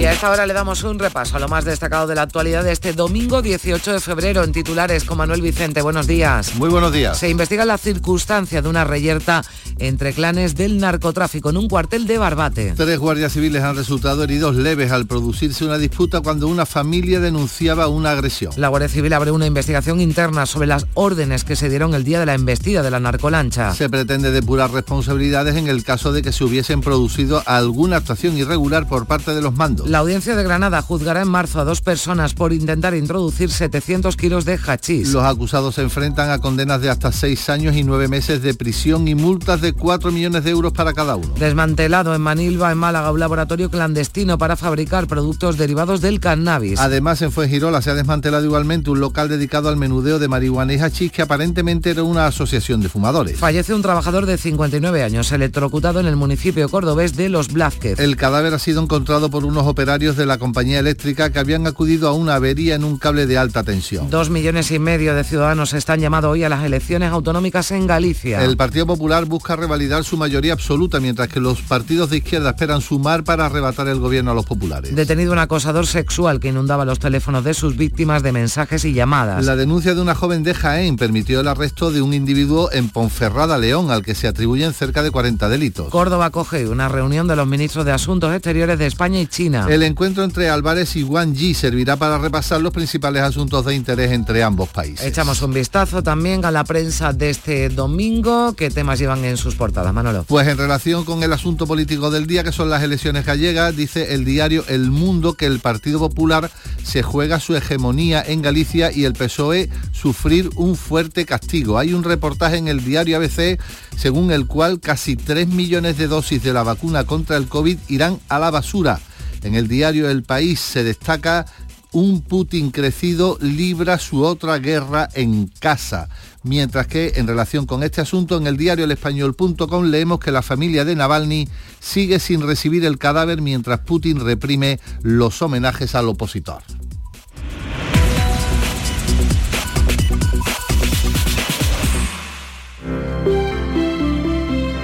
Y a esta hora le damos un repaso a lo más destacado de la actualidad de este domingo 18 de febrero en titulares con Manuel Vicente. Buenos días. Muy buenos días. Se investiga la circunstancia de una reyerta entre clanes del narcotráfico en un cuartel de Barbate. Tres guardias civiles han resultado heridos leves al producirse una disputa cuando una familia denunciaba una agresión. La Guardia Civil abre una investigación interna sobre las órdenes que se dieron el día de la embestida de la narcolancha. Se pretende depurar responsabilidades en el caso de que se hubiesen producido alguna actuación irregular por parte de los mandos. La audiencia de Granada juzgará en marzo a dos personas por intentar introducir 700 kilos de hachís. Los acusados se enfrentan a condenas de hasta seis años y nueve meses de prisión y multas de 4 millones de euros para cada uno. Desmantelado en Manilva, en Málaga, un laboratorio clandestino para fabricar productos derivados del cannabis. Además, en Fuengirola se ha desmantelado igualmente un local dedicado al menudeo de marihuana y hachís que aparentemente era una asociación de fumadores. Fallece un trabajador de 59 años electrocutado en el municipio cordobés de Los Blázquez. El cadáver ha sido encontrado por unos operarios de la compañía eléctrica que habían acudido a una avería en un cable de alta tensión. Dos millones y medio de ciudadanos están llamados hoy a las elecciones autonómicas en Galicia. El Partido Popular busca revalidar su mayoría absoluta, mientras que los partidos de izquierda esperan sumar para arrebatar el gobierno a los populares. Detenido un acosador sexual que inundaba los teléfonos de sus víctimas de mensajes y llamadas. La denuncia de una joven de Jaén permitió el arresto de un individuo en Ponferrada, León, al que se atribuyen cerca de 40 delitos. Córdoba acoge una reunión de los ministros de Asuntos Exteriores de España y China. El encuentro entre Álvarez y Wang Yi servirá para repasar los principales asuntos de interés entre ambos países. Echamos un vistazo también a la prensa de este domingo. ¿Qué temas llevan en sus portadas, Manolo? Pues en relación con el asunto político del día, que son las elecciones gallegas, dice el diario El Mundo que el Partido Popular se juega su hegemonía en Galicia y el PSOE sufrir un fuerte castigo. Hay un reportaje en el diario ABC según el cual casi 3 millones de dosis de la vacuna contra el COVID irán a la basura. En el diario El País se destaca un Putin crecido libra su otra guerra en casa. Mientras que en relación con este asunto en el diario elespañol.com leemos que la familia de Navalny sigue sin recibir el cadáver mientras Putin reprime los homenajes al opositor.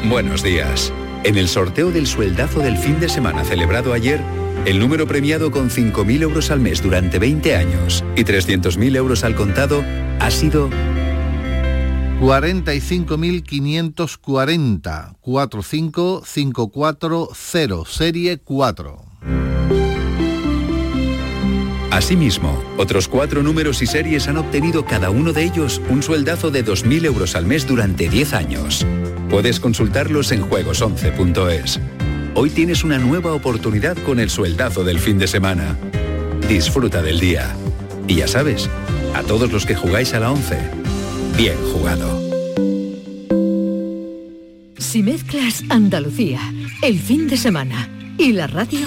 Buenos días. En el sorteo del sueldazo del fin de semana celebrado ayer, el número premiado con 5.000 euros al mes durante 20 años y 300.000 euros al contado ha sido 45.540 45540 serie 4. Asimismo, otros cuatro números y series han obtenido cada uno de ellos un sueldazo de 2.000 euros al mes durante 10 años. Puedes consultarlos en juegos11.es. Hoy tienes una nueva oportunidad con el sueldazo del fin de semana. Disfruta del día. Y ya sabes, a todos los que jugáis a la 11, bien jugado. Si mezclas Andalucía, el fin de semana y la radio,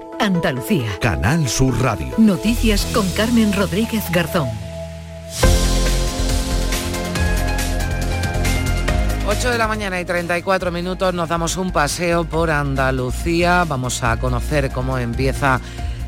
Andalucía. Canal Sur Radio. Noticias con Carmen Rodríguez Garzón. 8 de la mañana y 34 minutos nos damos un paseo por Andalucía. Vamos a conocer cómo empieza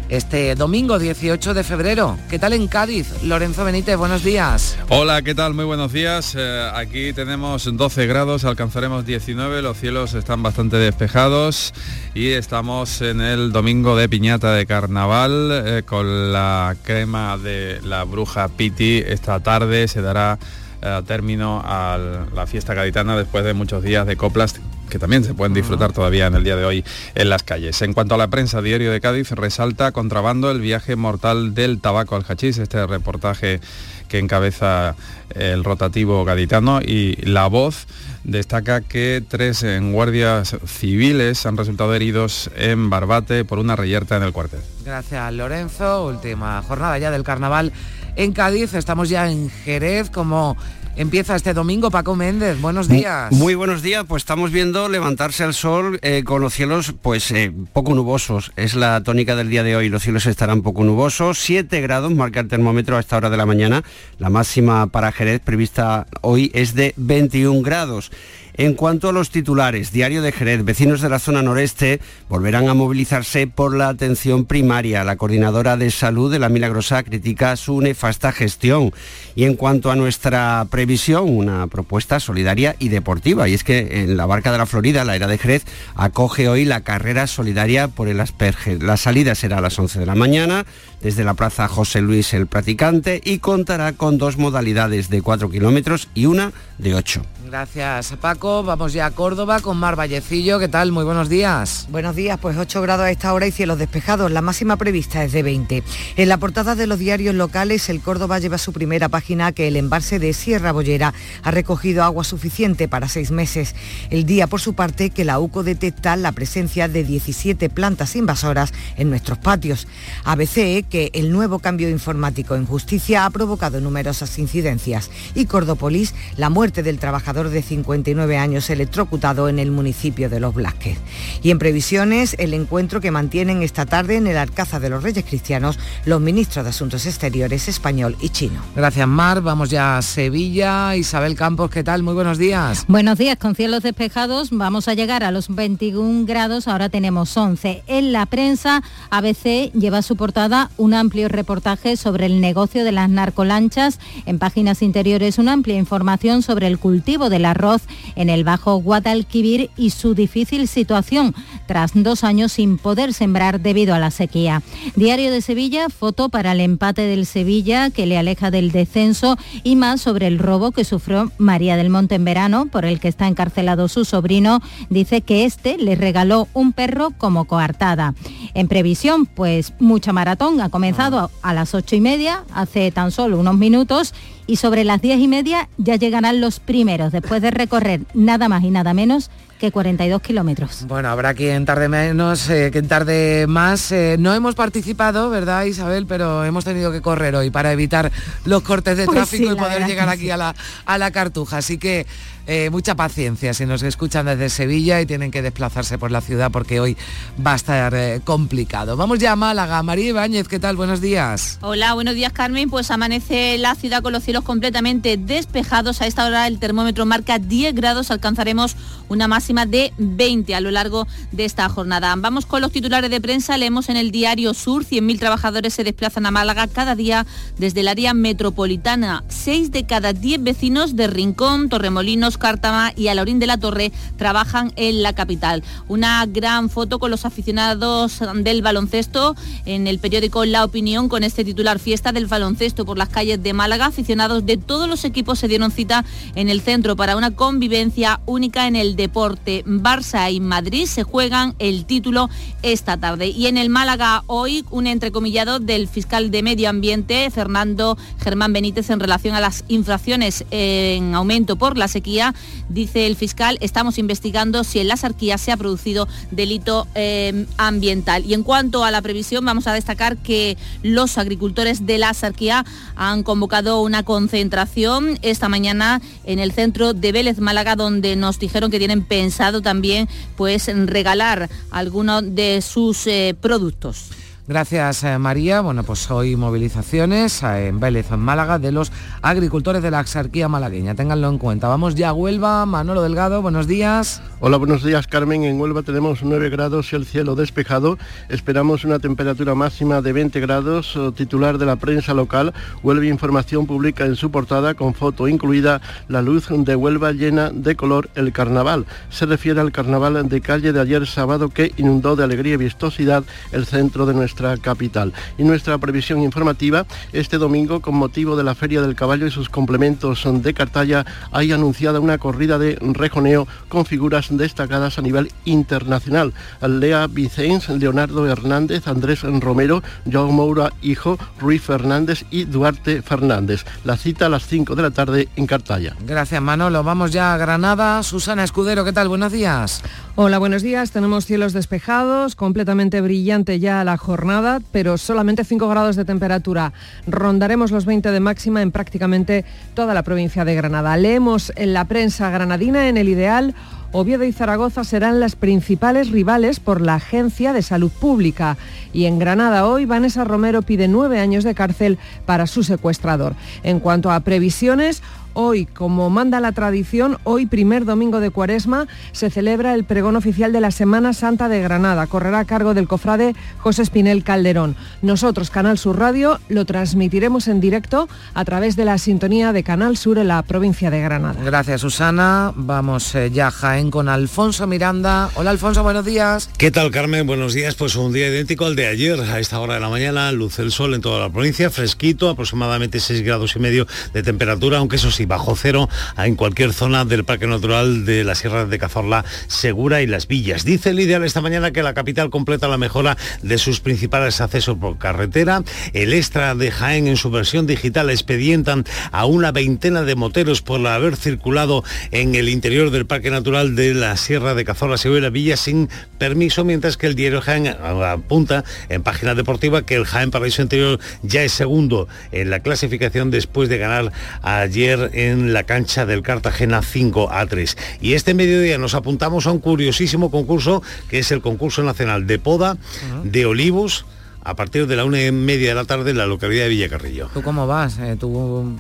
este domingo 18 de febrero. ¿Qué tal en Cádiz? Lorenzo Benítez, buenos días. Hola, ¿qué tal? Muy buenos días. Eh, aquí tenemos 12 grados, alcanzaremos 19, los cielos están bastante despejados y estamos en el domingo de piñata de carnaval eh, con la crema de la bruja Piti. Esta tarde se dará eh, término a la fiesta gaditana después de muchos días de coplas que también se pueden disfrutar todavía en el día de hoy en las calles. En cuanto a la prensa, Diario de Cádiz resalta contrabando el viaje mortal del tabaco al hachís, este reportaje que encabeza el rotativo gaditano y La Voz destaca que tres guardias civiles han resultado heridos en Barbate por una reyerta en el cuartel. Gracias Lorenzo, última jornada ya del carnaval en Cádiz, estamos ya en Jerez como empieza este domingo. Paco Méndez, buenos días. Muy buenos días, pues estamos viendo levantarse al sol eh, con los cielos pues eh, poco nubosos. Es la tónica del día de hoy, los cielos estarán poco nubosos. 7 grados marca el termómetro a esta hora de la mañana. La máxima para Jerez prevista hoy es de 21 grados. En cuanto a los titulares, Diario de Jerez, vecinos de la zona noreste volverán a movilizarse por la atención primaria. La coordinadora de salud de la Milagrosa critica su nefasta gestión. Y en cuanto a nuestra previsión, una propuesta solidaria y deportiva. Y es que en la Barca de la Florida, la era de Jerez, acoge hoy la carrera solidaria por el Asperge. La salida será a las 11 de la mañana desde la Plaza José Luis el Practicante y contará con dos modalidades de 4 kilómetros y una de 8. Gracias Paco. Vamos ya a Córdoba con Mar Vallecillo. ¿Qué tal? Muy buenos días. Buenos días, pues 8 grados a esta hora y cielos despejados. La máxima prevista es de 20. En la portada de los diarios locales, el Córdoba lleva su primera página que el embalse de Sierra Bollera ha recogido agua suficiente para seis meses. El día, por su parte, que la UCO detecta la presencia de 17 plantas invasoras en nuestros patios. ABC, que el nuevo cambio informático en justicia ha provocado numerosas incidencias. Y Cordopolis, la muerte del trabajador de 59 años electrocutado en el municipio de Los Blasques. Y en previsiones, el encuentro que mantienen esta tarde en el Alcázar de los Reyes Cristianos los ministros de Asuntos Exteriores español y chino. Gracias, Mar. Vamos ya a Sevilla. Isabel Campos, ¿qué tal? Muy buenos días. Buenos días, con cielos despejados. Vamos a llegar a los 21 grados, ahora tenemos 11. En la prensa, ABC lleva a su portada un amplio reportaje sobre el negocio de las narcolanchas. En páginas interiores, una amplia información sobre el cultivo del arroz en el Bajo Guadalquivir y su difícil situación tras dos años sin poder sembrar debido a la sequía. Diario de Sevilla, foto para el empate del Sevilla que le aleja del descenso y más sobre el robo que sufrió María del Monte en verano, por el que está encarcelado su sobrino. Dice que este le regaló un perro como coartada. En previsión, pues mucha maratón ha comenzado a las ocho y media, hace tan solo unos minutos, y sobre las diez y media ya llegarán los primeros, después de recorrer nada más y nada menos que 42 kilómetros. Bueno, habrá quien tarde menos, eh, quien tarde más. Eh, no hemos participado, ¿verdad, Isabel? Pero hemos tenido que correr hoy para evitar los cortes de Pues tráfico sí, y poder llegar aquí sí. a la, a la cartuja. Así que eh, mucha paciencia si nos escuchan desde Sevilla y tienen que desplazarse por la ciudad porque hoy va a estar eh, complicado. Vamos ya a Málaga. María Ibáñez, ¿qué tal? Buenos días. Hola, buenos días Carmen. Pues amanece la ciudad con los cielos completamente despejados. A esta hora el termómetro marca 10 grados. Alcanzaremos una máxima de 20 a lo largo de esta jornada. Vamos con los titulares de prensa. Leemos en el diario Sur, 100.000 trabajadores se desplazan a Málaga cada día desde el área metropolitana. 6 de cada 10 vecinos de Rincón, Torremolinos, Cártama y Alorín de la Torre trabajan en la capital. Una gran foto con los aficionados del baloncesto en el periódico La Opinión con este titular Fiesta del baloncesto por las calles de Málaga. Aficionados de todos los equipos se dieron cita en el centro para una convivencia única en el deporte. Barça y Madrid se juegan el título esta tarde. Y en el Málaga hoy un entrecomillado del fiscal de Medio Ambiente, Fernando Germán Benítez, en relación a las infracciones en aumento por la sequía. Dice el fiscal, estamos investigando si en la sarquía se ha producido delito eh, ambiental. Y en cuanto a la previsión, vamos a destacar que los agricultores de la sarquía han convocado una concentración esta mañana en el centro de Vélez Málaga, donde nos dijeron que tienen pensado también pues regalar algunos de sus eh, productos. Gracias eh, María. Bueno, pues hoy movilizaciones eh, en Vélez, en Málaga, de los agricultores de la Axarquía malagueña. Ténganlo en cuenta. Vamos ya a Huelva. Manolo Delgado, buenos días. Hola, buenos días Carmen. En Huelva tenemos 9 grados y el cielo despejado. Esperamos una temperatura máxima de 20 grados. Titular de la prensa local, Huelva Información publica en su portada, con foto incluida, la luz de Huelva llena de color el carnaval. Se refiere al carnaval de calle de ayer sábado que inundó de alegría y vistosidad el centro de nuestra capital. Y nuestra previsión informativa, este domingo, con motivo de la Feria del Caballo y sus complementos de Cartaya, hay anunciada una corrida de rejoneo con figuras destacadas a nivel internacional. Lea Vicens, Leonardo Hernández, Andrés Romero, João Moura Hijo, Ruiz Fernández y Duarte Fernández. La cita a las 5 de la tarde en Cartaya. Gracias Manolo. Vamos ya a Granada. Susana Escudero, ¿qué tal? Buenos días. Hola, buenos días. Tenemos cielos despejados, completamente brillante ya la jornada pero solamente 5 grados de temperatura. Rondaremos los 20 de máxima en prácticamente toda la provincia de Granada. Leemos en la prensa granadina en el ideal Oviedo y Zaragoza serán las principales rivales por la Agencia de Salud Pública. Y en Granada hoy, Vanessa Romero pide nueve años de cárcel para su secuestrador. En cuanto a previsiones, Hoy, como manda la tradición, hoy primer domingo de Cuaresma, se celebra el pregón oficial de la Semana Santa de Granada. Correrá a cargo del cofrade José Espinel Calderón. Nosotros, Canal Sur Radio, lo transmitiremos en directo a través de la sintonía de Canal Sur en la provincia de Granada. Gracias, Susana. Vamos eh, ya a Jaén con Alfonso Miranda. Hola, Alfonso, buenos días. ¿Qué tal, Carmen? Buenos días. Pues un día idéntico al de ayer. A esta hora de la mañana, luz el sol en toda la provincia, fresquito, aproximadamente 6 grados y medio de temperatura, aunque eso sí, bajo cero en cualquier zona del Parque Natural de la Sierra de Cazorla, Segura y Las Villas. Dice el ideal esta mañana que la capital completa la mejora de sus principales accesos por carretera. El extra de Jaén en su versión digital expedientan a una veintena de moteros por haber circulado en el interior del Parque Natural de la Sierra de Cazorla, Segura y Las Villas sin permiso, mientras que el diario Jaén apunta en página deportiva que el Jaén Paraíso Interior ya es segundo en la clasificación después de ganar ayer en la cancha del Cartagena 5 a 3. Y este mediodía nos apuntamos a un curiosísimo concurso que es el concurso nacional de poda de olivos a partir de la una y media de la tarde en la localidad de Villacarrillo. ¿Tú cómo vas? Eh, ¿Tú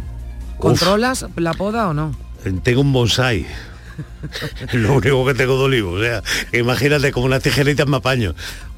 controlas la poda o no? Tengo un bonsai. Lo único que tengo de olivos, o sea, imagínate como una tijerita me apaño.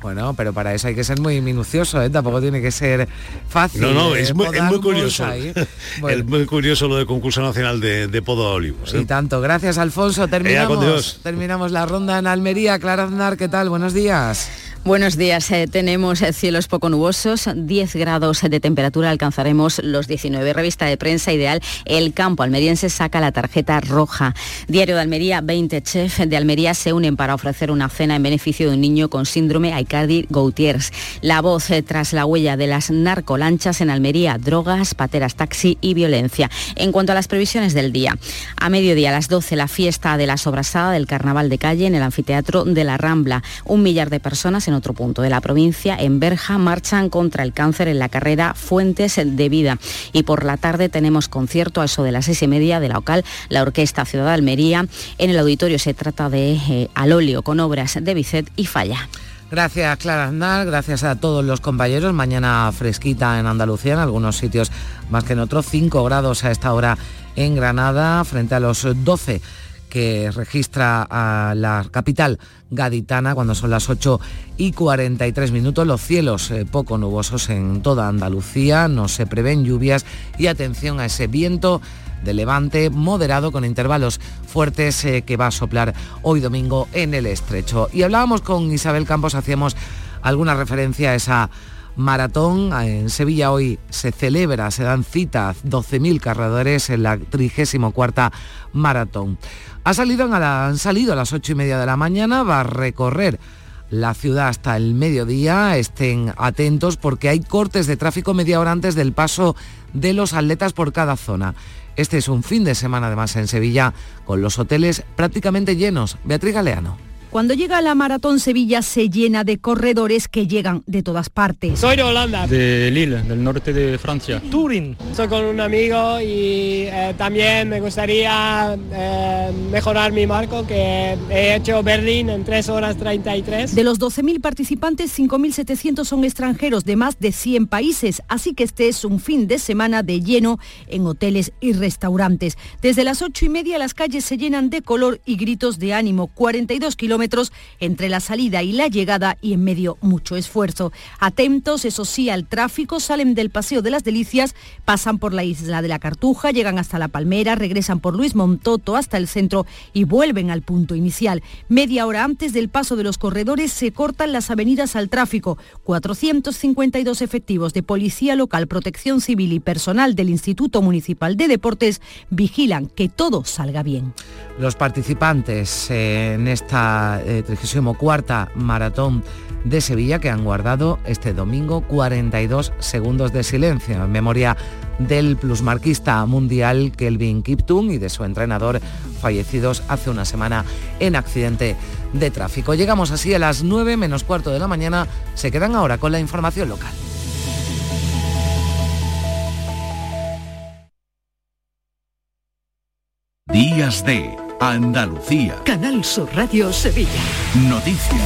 Bueno, pero para eso hay que ser muy minucioso, ¿eh? tampoco tiene que ser fácil. No, no, es, muy, curioso. Es muy curioso lo del concurso nacional de, de podo olivos. Y tanto, gracias Alfonso. Terminamos, terminamos la ronda en Almería. Clara Aznar, ¿qué tal? Buenos días. Buenos días. Eh, tenemos eh, cielos poco nubosos, 10 grados de temperatura, alcanzaremos los 19. Revista de prensa ideal, El Campo Almeriense saca la tarjeta roja. Diario de Almería, 20 chefs de Almería se unen para ofrecer una cena en beneficio de un niño con síndrome Aicardi Gautiers. La voz eh, tras la huella de las narcolanchas en Almería, drogas, pateras taxi y violencia. En cuanto a las previsiones del día, a mediodía a las 12 la fiesta de la sobrasada del Carnaval de Calle en el anfiteatro de la Rambla. Un millar de personas en otro punto de la provincia, en Berja, marchan contra el cáncer en la carrera Fuentes de Vida. Y por la tarde tenemos concierto a eso de las seis y media de la OCAL, la Orquesta Ciudad de Almería. En el auditorio se trata de eh, Al óleo con obras de Bicet y Falla. Gracias Clara Aznar, gracias a todos los compañeros. Mañana fresquita en Andalucía, en algunos sitios más que en otros, 5 grados a esta hora en Granada, frente a los 12 que registra a la capital gaditana cuando son las 8 y 43 minutos. Los cielos eh, poco nubosos en toda Andalucía, no se prevén lluvias y atención a ese viento de levante moderado con intervalos fuertes eh, que va a soplar hoy domingo en el estrecho. Y hablábamos con Isabel Campos, hacíamos alguna referencia a esa maratón. En Sevilla hoy se celebra, se dan citas 12.000 cargadores en la 34 maratón. Ha salido han salido a las ocho y media de la mañana, va a recorrer la ciudad hasta el mediodía. Estén atentos porque hay cortes de tráfico media hora antes del paso de los atletas por cada zona. Este es un fin de semana además en Sevilla con los hoteles prácticamente llenos. Beatriz Galeano. Cuando llega a la Maratón Sevilla se llena de corredores que llegan de todas partes. Soy de Holanda. De Lille, del norte de Francia. Turín. Soy con un amigo y eh, también me gustaría eh, mejorar mi marco que he hecho Berlín en 3 horas 33. De los 12.000 participantes, 5.700 son extranjeros de más de 100 países, así que este es un fin de semana de lleno en hoteles y restaurantes. Desde las 8 y media las calles se llenan de color y gritos de ánimo. 42 kilómetros entre la salida y la llegada y en medio mucho esfuerzo. Atentos, eso sí, al tráfico, salen del Paseo de las Delicias, pasan por la isla de la Cartuja, llegan hasta La Palmera, regresan por Luis Montoto hasta el centro y vuelven al punto inicial. Media hora antes del paso de los corredores se cortan las avenidas al tráfico. 452 efectivos de Policía Local, Protección Civil y personal del Instituto Municipal de Deportes vigilan que todo salga bien. Los participantes en esta 34 eh, maratón de Sevilla que han guardado este domingo 42 segundos de silencio en memoria del plusmarquista mundial Kelvin Kiptum y de su entrenador fallecidos hace una semana en accidente de tráfico. Llegamos así a las 9 menos cuarto de la mañana. Se quedan ahora con la información local. Días de Andalucía. Canal Sur Radio Sevilla. Noticias.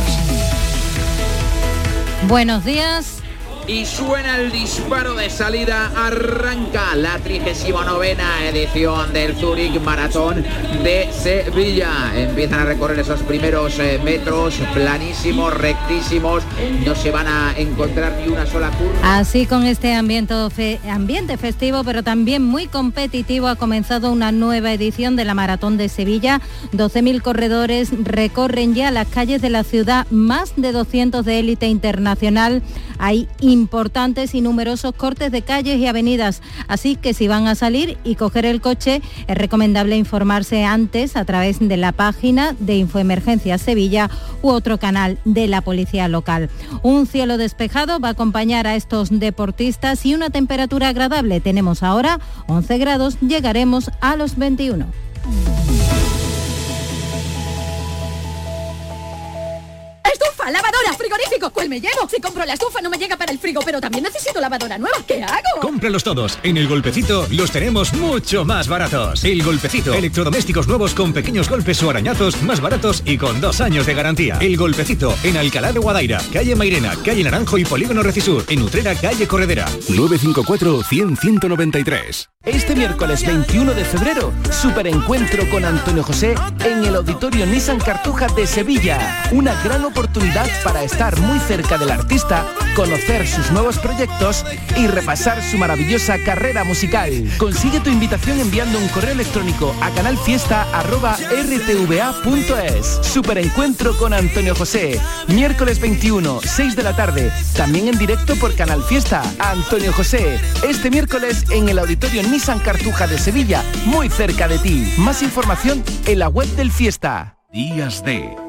Buenos días. Y suena el disparo de salida, arranca la 39 edición del Zurich Maratón de Sevilla. Empiezan a recorrer esos primeros eh, metros planísimos, rectísimos, no se van a encontrar ni una sola curva. Así con este ambiente, festivo, pero también muy competitivo, ha comenzado una nueva edición de la Maratón de Sevilla. 12.000 corredores recorren ya las calles de la ciudad, más de 200 de élite internacional. Hay importantes y numerosos cortes de calles y avenidas, así que si van a salir y coger el coche, es recomendable informarse antes a través de la página de Infoemergencia Sevilla u otro canal de la policía local. Un cielo despejado va a acompañar a estos deportistas y una temperatura agradable. Tenemos ahora 11 grados, llegaremos a los 21. Lavadora, frigorífico. ¿Cuál me llevo? Si compro la estufa no me llega para el frigo, pero también necesito lavadora nueva. ¿Qué hago? Cómpralos todos. En el golpecito los tenemos mucho más baratos. El golpecito. Electrodomésticos nuevos con pequeños golpes o arañazos más baratos y con dos años de garantía. El golpecito en Alcalá de Guadaira, calle Mairena, calle Naranjo y Polígono Recisur. En Utrera, calle Corredera. 954 100 193. Este miércoles 21 de febrero, super encuentro con Antonio José en el Auditorio Nissan Cartuja de Sevilla. Una gran oportunidad para estar muy cerca del artista, conocer sus nuevos proyectos y repasar su maravillosa carrera musical. Consigue tu invitación enviando un correo electrónico a canalfiesta.rtva.es. Super encuentro con Antonio José. Miércoles 21, 6 de la tarde. También en directo por Canal Fiesta. Antonio José. Este miércoles en el Auditorio Nissan Cartuja de Sevilla, muy cerca de ti. Más información en la web del Fiesta. Días de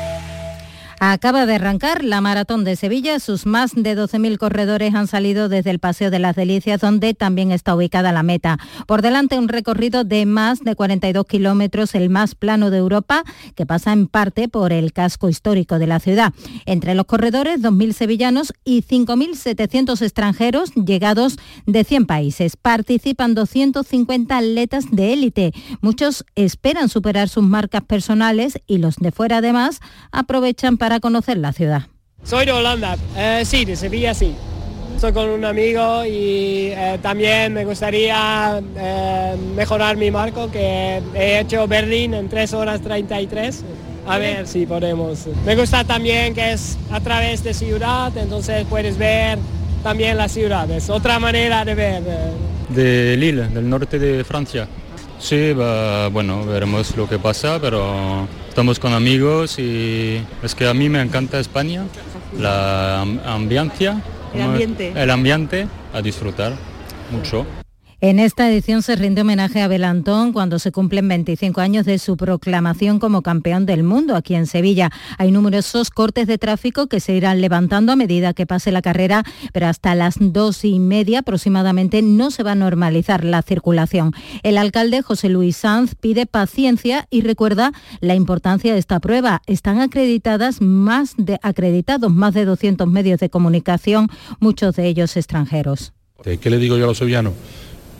Acaba de arrancar la maratón de Sevilla. Sus más de 12.000 corredores han salido desde el Paseo de las Delicias, donde también está ubicada la meta. Por delante un recorrido de más de 42 kilómetros, el más plano de Europa, que pasa en parte por el casco histórico de la ciudad. Entre los corredores, 2.000 sevillanos y 5.700 extranjeros llegados de 100 países. Participan 250 atletas de élite. Muchos esperan superar sus marcas personales y los de fuera además aprovechan para conocer la ciudad. Soy de Holanda, eh, sí, de Sevilla sí. Estoy con un amigo y eh, también me gustaría eh, mejorar mi marco que he hecho Berlín en 3 horas 33. A ver si podemos. Me gusta también que es a través de ciudad, entonces puedes ver también la ciudad. Es otra manera de ver. De Lille, del norte de Francia. Sí, bueno, veremos lo que pasa, pero estamos con amigos y es que a mí me encanta España, la ambiancia, el ambiente, el ambiente a disfrutar mucho. En esta edición se rinde homenaje a Belantón cuando se cumplen 25 años de su proclamación como campeón del mundo aquí en Sevilla. Hay numerosos cortes de tráfico que se irán levantando a medida que pase la carrera, pero hasta las dos y media aproximadamente no se va a normalizar la circulación. El alcalde José Luis Sanz pide paciencia y recuerda la importancia de esta prueba. Están acreditadas más de acreditados más de 200 medios de comunicación, muchos de ellos extranjeros. ¿Qué le digo yo a los sevillanos?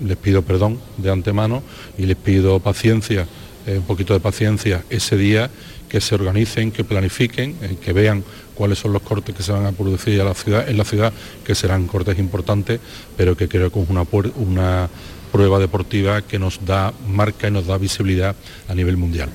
Les pido perdón de antemano y les pido paciencia, eh, un poquito de paciencia ese día, que se organicen, que planifiquen, eh, que vean cuáles son los cortes que se van a producir en la ciudad, en la ciudad que serán cortes importantes, pero que creo que es una prueba deportiva que nos da marca y nos da visibilidad a nivel mundial.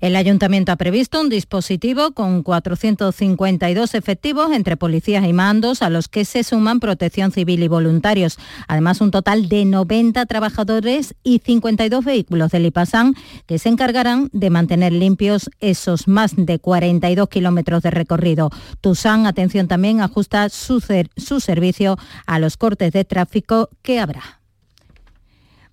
El ayuntamiento ha previsto un dispositivo con 452 efectivos entre policías y mandos a los que se suman protección civil y voluntarios. Además, un total de 90 trabajadores y 52 vehículos del IPASAN que se encargarán de mantener limpios esos más de 42 kilómetros de recorrido. Tusan, atención también, ajusta su, su servicio a los cortes de tráfico que habrá.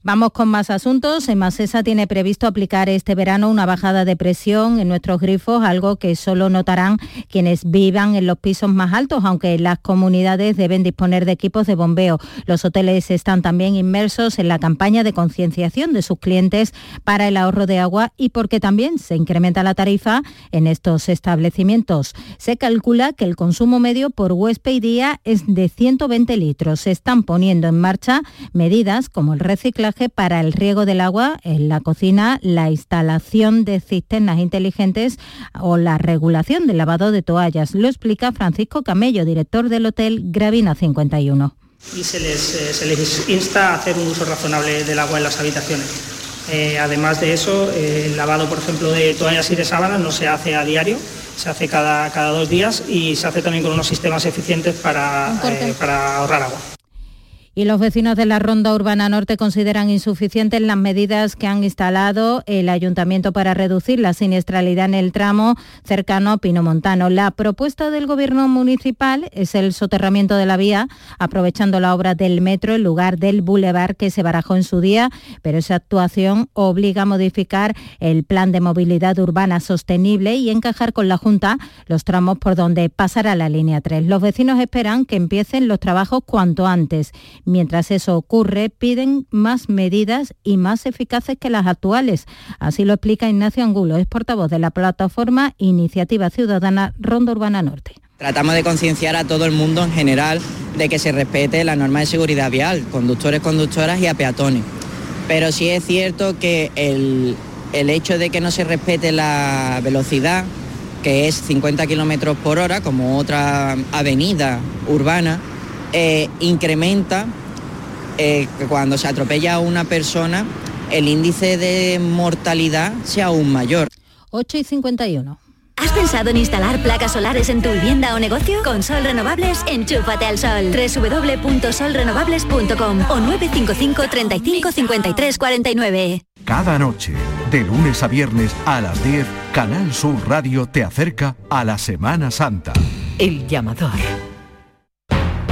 Vamos con más asuntos. Emasesa tiene previsto aplicar este verano una bajada de presión en nuestros grifos, algo que solo notarán quienes vivan en los pisos más altos, aunque las comunidades deben disponer de equipos de bombeo. Los hoteles están también inmersos en la campaña de concienciación de sus clientes para el ahorro de agua y porque también se incrementa la tarifa en estos establecimientos. Se calcula que el consumo medio por huésped y día es de 120 litros. Se están poniendo en marcha medidas como el reciclaje para el riego del agua en la cocina, la instalación de cisternas inteligentes o la regulación del lavado de toallas. Lo explica Francisco Camello, director del Hotel Gravina 51. Y se les, eh, se les insta a hacer un uso razonable del agua en las habitaciones. Eh, además de eso, eh, el lavado, por ejemplo, de toallas y de sábanas no se hace a diario, se hace cada, cada dos días y se hace también con unos sistemas eficientes para, para ahorrar agua y los vecinos de la Ronda Urbana Norte consideran insuficientes las medidas que han instalado el ayuntamiento para reducir la siniestralidad en el tramo cercano a Pinomontano. La propuesta del gobierno municipal es el soterramiento de la vía, aprovechando la obra del metro en lugar del bulevar que se barajó en su día, pero esa actuación obliga a modificar el plan de movilidad urbana sostenible y encajar con la Junta los tramos por donde pasará la línea 3. Los vecinos esperan que empiecen los trabajos cuanto antes. Mientras eso ocurre, piden más medidas y más eficaces que las actuales. Así lo explica Ignacio Angulo, es portavoz de la plataforma Iniciativa Ciudadana Ronda Urbana Norte. Tratamos de concienciar a todo el mundo en general de que se respete la norma de seguridad vial, conductores, conductoras y a peatones. Pero sí es cierto que el, el hecho de que no se respete la velocidad, que es 50 kilómetros por hora, como otra avenida urbana, eh, incrementa eh, que cuando se atropella a una persona el índice de mortalidad sea aún mayor. 8 y 51. ¿Has pensado en instalar placas solares en tu vivienda o negocio? Con Sol Renovables, enchúfate al sol. www.solrenovables.com o 955 35 53 49. Cada noche, de lunes a viernes a las 10, Canal Sur Radio te acerca a la Semana Santa. El llamador.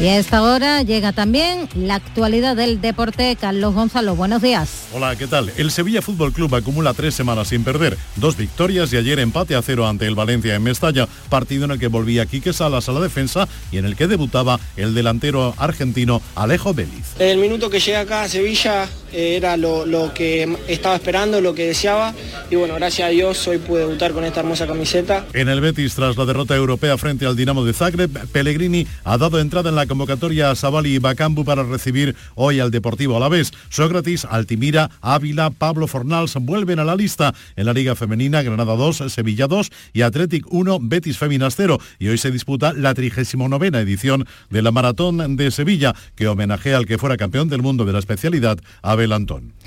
Y a esta hora llega también la actualidad del deporte. Carlos Gonzalo, buenos días. Hola, ¿qué tal? El Sevilla Fútbol Club acumula tres semanas sin perder, dos victorias y ayer empate a cero ante el Valencia en Mestalla, partido en el que volvía Quique Salas a la defensa y en el que debutaba el delantero argentino Alejo Vélez. El minuto que llega acá a Sevilla eh, era lo, lo, que estaba esperando, lo que deseaba y bueno, gracias a Dios hoy pude debutar con esta hermosa camiseta. En el Betis, tras la derrota europea frente al Dinamo de Zagreb, Pellegrini ha dado entrada en la convocatoria a Sabali y Bacambu para recibir hoy al Deportivo Alavés. Sócrates, Altimira, Ávila, Pablo Fornals vuelven a la lista. En la Liga Femenina, Granada 2, Sevilla 2 y Athletic 1, Betis Feminas 0. Y hoy se disputa la 39 edición de la Maratón de Sevilla, que homenajea al que fuera campeón del mundo de la especialidad, Abel Antón.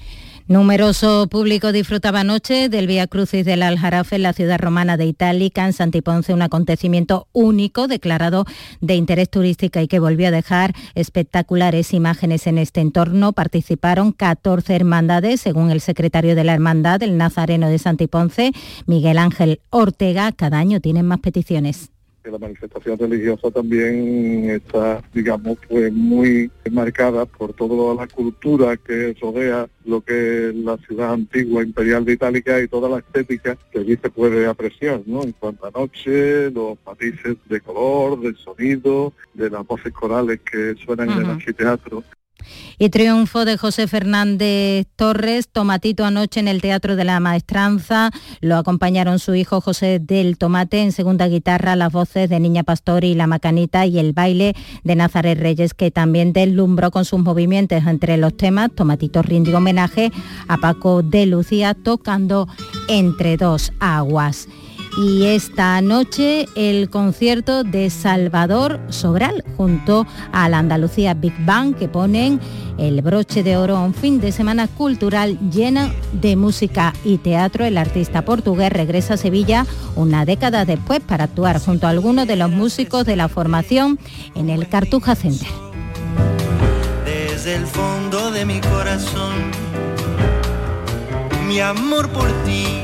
Numeroso público disfrutaba anoche del Vía Crucis del Aljarafe en la ciudad romana de Itálica, en Santiponce, un acontecimiento único declarado de interés turístico y que volvió a dejar espectaculares imágenes en este entorno. Participaron 14 hermandades, según el secretario de la Hermandad, el Nazareno de Santiponce, Miguel Ángel Ortega. Cada año tienen más peticiones que la manifestación religiosa también está, digamos, pues muy marcada por toda la cultura que rodea lo que es la ciudad antigua imperial de Itálica y toda la estética que allí se puede apreciar, ¿no? En cuanto a noche, los matices de color, del sonido, de las voces corales que suenan en el anfiteatro. Y triunfo de José Fernández Torres, Tomatito anoche en el Teatro de la Maestranza. Lo acompañaron su hijo José del Tomate en segunda guitarra, las voces de Niña Pastor y La Macanita y el baile de Nazaret Reyes, que también deslumbró con sus movimientos entre los temas. Tomatito rinde homenaje a Paco de Lucía tocando entre dos aguas y esta noche el concierto de Salvador Sobral junto a la Andalucía Big Bang que ponen el broche de oro a un fin de semana cultural lleno de música y teatro. El artista portugués regresa a Sevilla una década después para actuar junto a algunos de los músicos de la formación en el Cartuja Center. Desde el fondo de mi corazón, mi amor por ti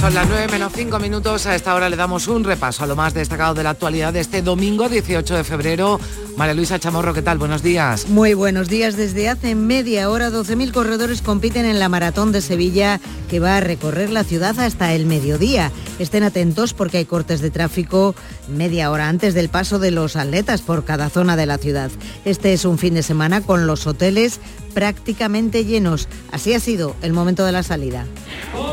Son las 9 menos 5 minutos. A esta hora le damos un repaso a lo más destacado de la actualidad de este domingo 18 de febrero. María Luisa Chamorro, ¿qué tal? Buenos días. Muy buenos días. Desde hace media hora, 12.000 corredores compiten en la Maratón de Sevilla, que va a recorrer la ciudad hasta el mediodía. Estén atentos porque hay cortes de tráfico media hora antes del paso de los atletas por cada zona de la ciudad. Este es un fin de semana con los hoteles prácticamente llenos. Así ha sido el momento de la salida.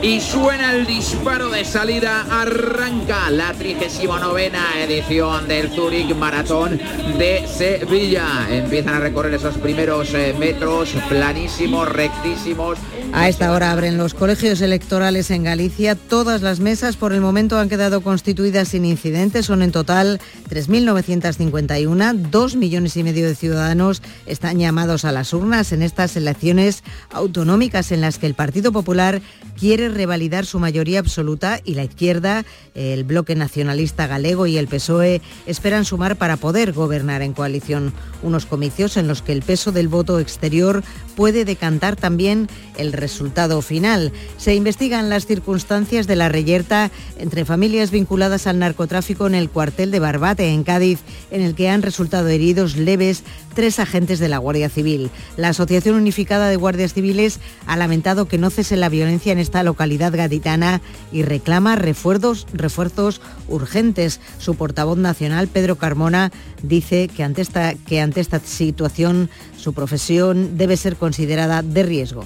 Y suena el disparo de salida, arranca la 39 edición del Zurich Maratón de Sevilla. Empiezan a recorrer esos primeros eh, metros planísimos, rectísimos. A esta hora abren los colegios electorales en Galicia. Todas las mesas por el momento han quedado constituidas sin incidentes. Son en total 3.951. Dos millones y medio de ciudadanos están llamados a las urnas en estas elecciones autonómicas en las que el Partido Popular quiere revalidar su mayoría absoluta y la izquierda, el bloque nacionalista galego y el PSOE esperan sumar para poder gobernar en coalición. Unos comicios en los que el peso del voto exterior puede decantar también el resultado final. Se investigan las circunstancias de la reyerta entre familias vinculadas al narcotráfico en el cuartel de Barbate, en Cádiz, en el que han resultado heridos leves tres agentes de la Guardia Civil. La Asociación Unificada de Guardias Civiles ha lamentado que no cese la violencia en esta localidad gaditana y reclama refuerzos, refuerzos urgentes. Su portavoz nacional, Pedro Carmona, dice que ante esta, que ante esta situación su profesión debe ser considerada de riesgo.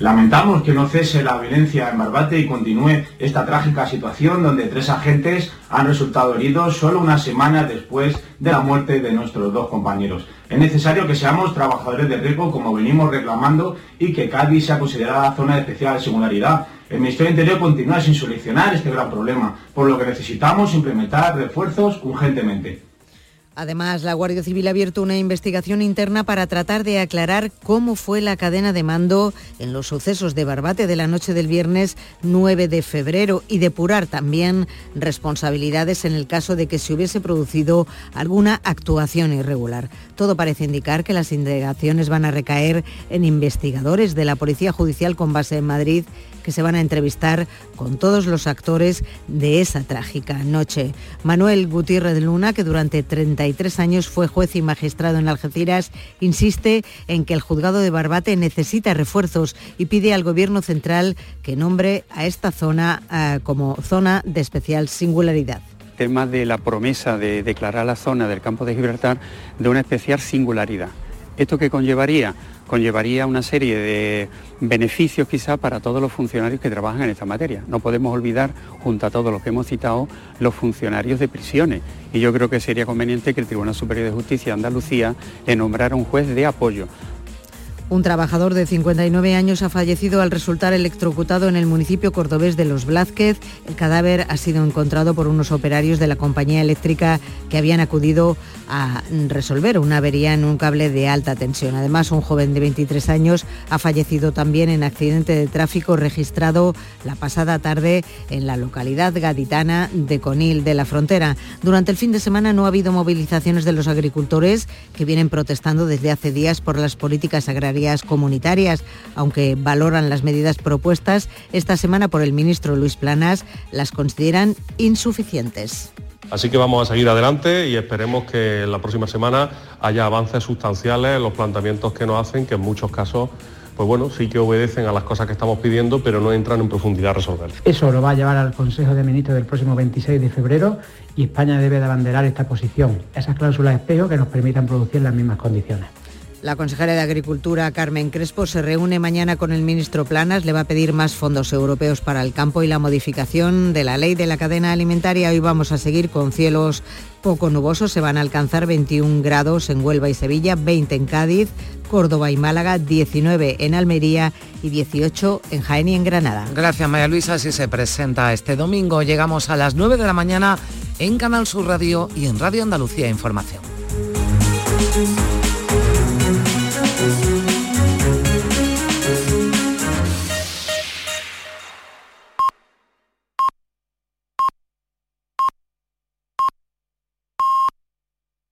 Lamentamos que no cese la violencia en Barbate y continúe esta trágica situación donde tres agentes han resultado heridos solo una semana después de la muerte de nuestros dos compañeros. Es necesario que seamos trabajadores de riesgo como venimos reclamando y que Cádiz sea considerada zona de especial singularidad. El Ministerio del Interior continúa sin solucionar este gran problema, por lo que necesitamos implementar refuerzos urgentemente. Además, la Guardia Civil ha abierto una investigación interna para tratar de aclarar cómo fue la cadena de mando en los sucesos de Barbate de la noche del viernes 9 de febrero y depurar también responsabilidades en el caso de que se hubiese producido alguna actuación irregular. Todo parece indicar que las indagaciones van a recaer en investigadores de la Policía Judicial con base en Madrid que se van a entrevistar con todos los actores de esa trágica noche. Manuel Gutiérrez Luna, que durante 33 años fue juez y magistrado en Algeciras, insiste en que el juzgado de Barbate necesita refuerzos y pide al Gobierno central que nombre a esta zona eh, como zona de especial singularidad. tema de la promesa de declarar la zona del campo de Gibraltar de una especial singularidad. ¿Esto qué conllevaría? Conllevaría una serie de beneficios quizá para todos los funcionarios que trabajan en esta materia. No podemos olvidar, junto a todos los que hemos citado, los funcionarios de prisiones. Y yo creo que sería conveniente que el Tribunal Superior de Justicia de Andalucía le nombrara un juez de apoyo un trabajador de 59 años ha fallecido al resultar electrocutado en el municipio cordobés de Los Blázquez. El cadáver ha sido encontrado por unos operarios de la compañía eléctrica que habían acudido a resolver una avería en un cable de alta tensión. Además, un joven de 23 años ha fallecido también en accidente de tráfico registrado la pasada tarde en la localidad gaditana de Conil de la Frontera. Durante el fin de semana no ha habido movilizaciones de los agricultores que vienen protestando desde hace días por las políticas agrarias comunitarias, aunque valoran las medidas propuestas esta semana por el ministro Luis Planas, las consideran insuficientes. Así que vamos a seguir adelante y esperemos que en la próxima semana haya avances sustanciales en los planteamientos que nos hacen, que en muchos casos pues bueno, sí que obedecen a las cosas que estamos pidiendo, pero no entran en profundidad a resolver. Eso lo va a llevar al Consejo de Ministros del próximo 26 de febrero y España debe de abanderar esta posición, esas cláusulas espejo que nos permitan producir las mismas condiciones. La consejera de Agricultura, Carmen Crespo, se reúne mañana con el ministro Planas. Le va a pedir más fondos europeos para el campo y la modificación de la ley de la cadena alimentaria. Hoy vamos a seguir con cielos poco nubosos. Se van a alcanzar 21 grados en Huelva y Sevilla, 20 en Cádiz, Córdoba y Málaga, 19 en Almería y 18 en Jaén y en Granada. Gracias, María Luisa. Así se presenta este domingo. Llegamos a las 9 de la mañana en Canal Sur Radio y en Radio Andalucía Información.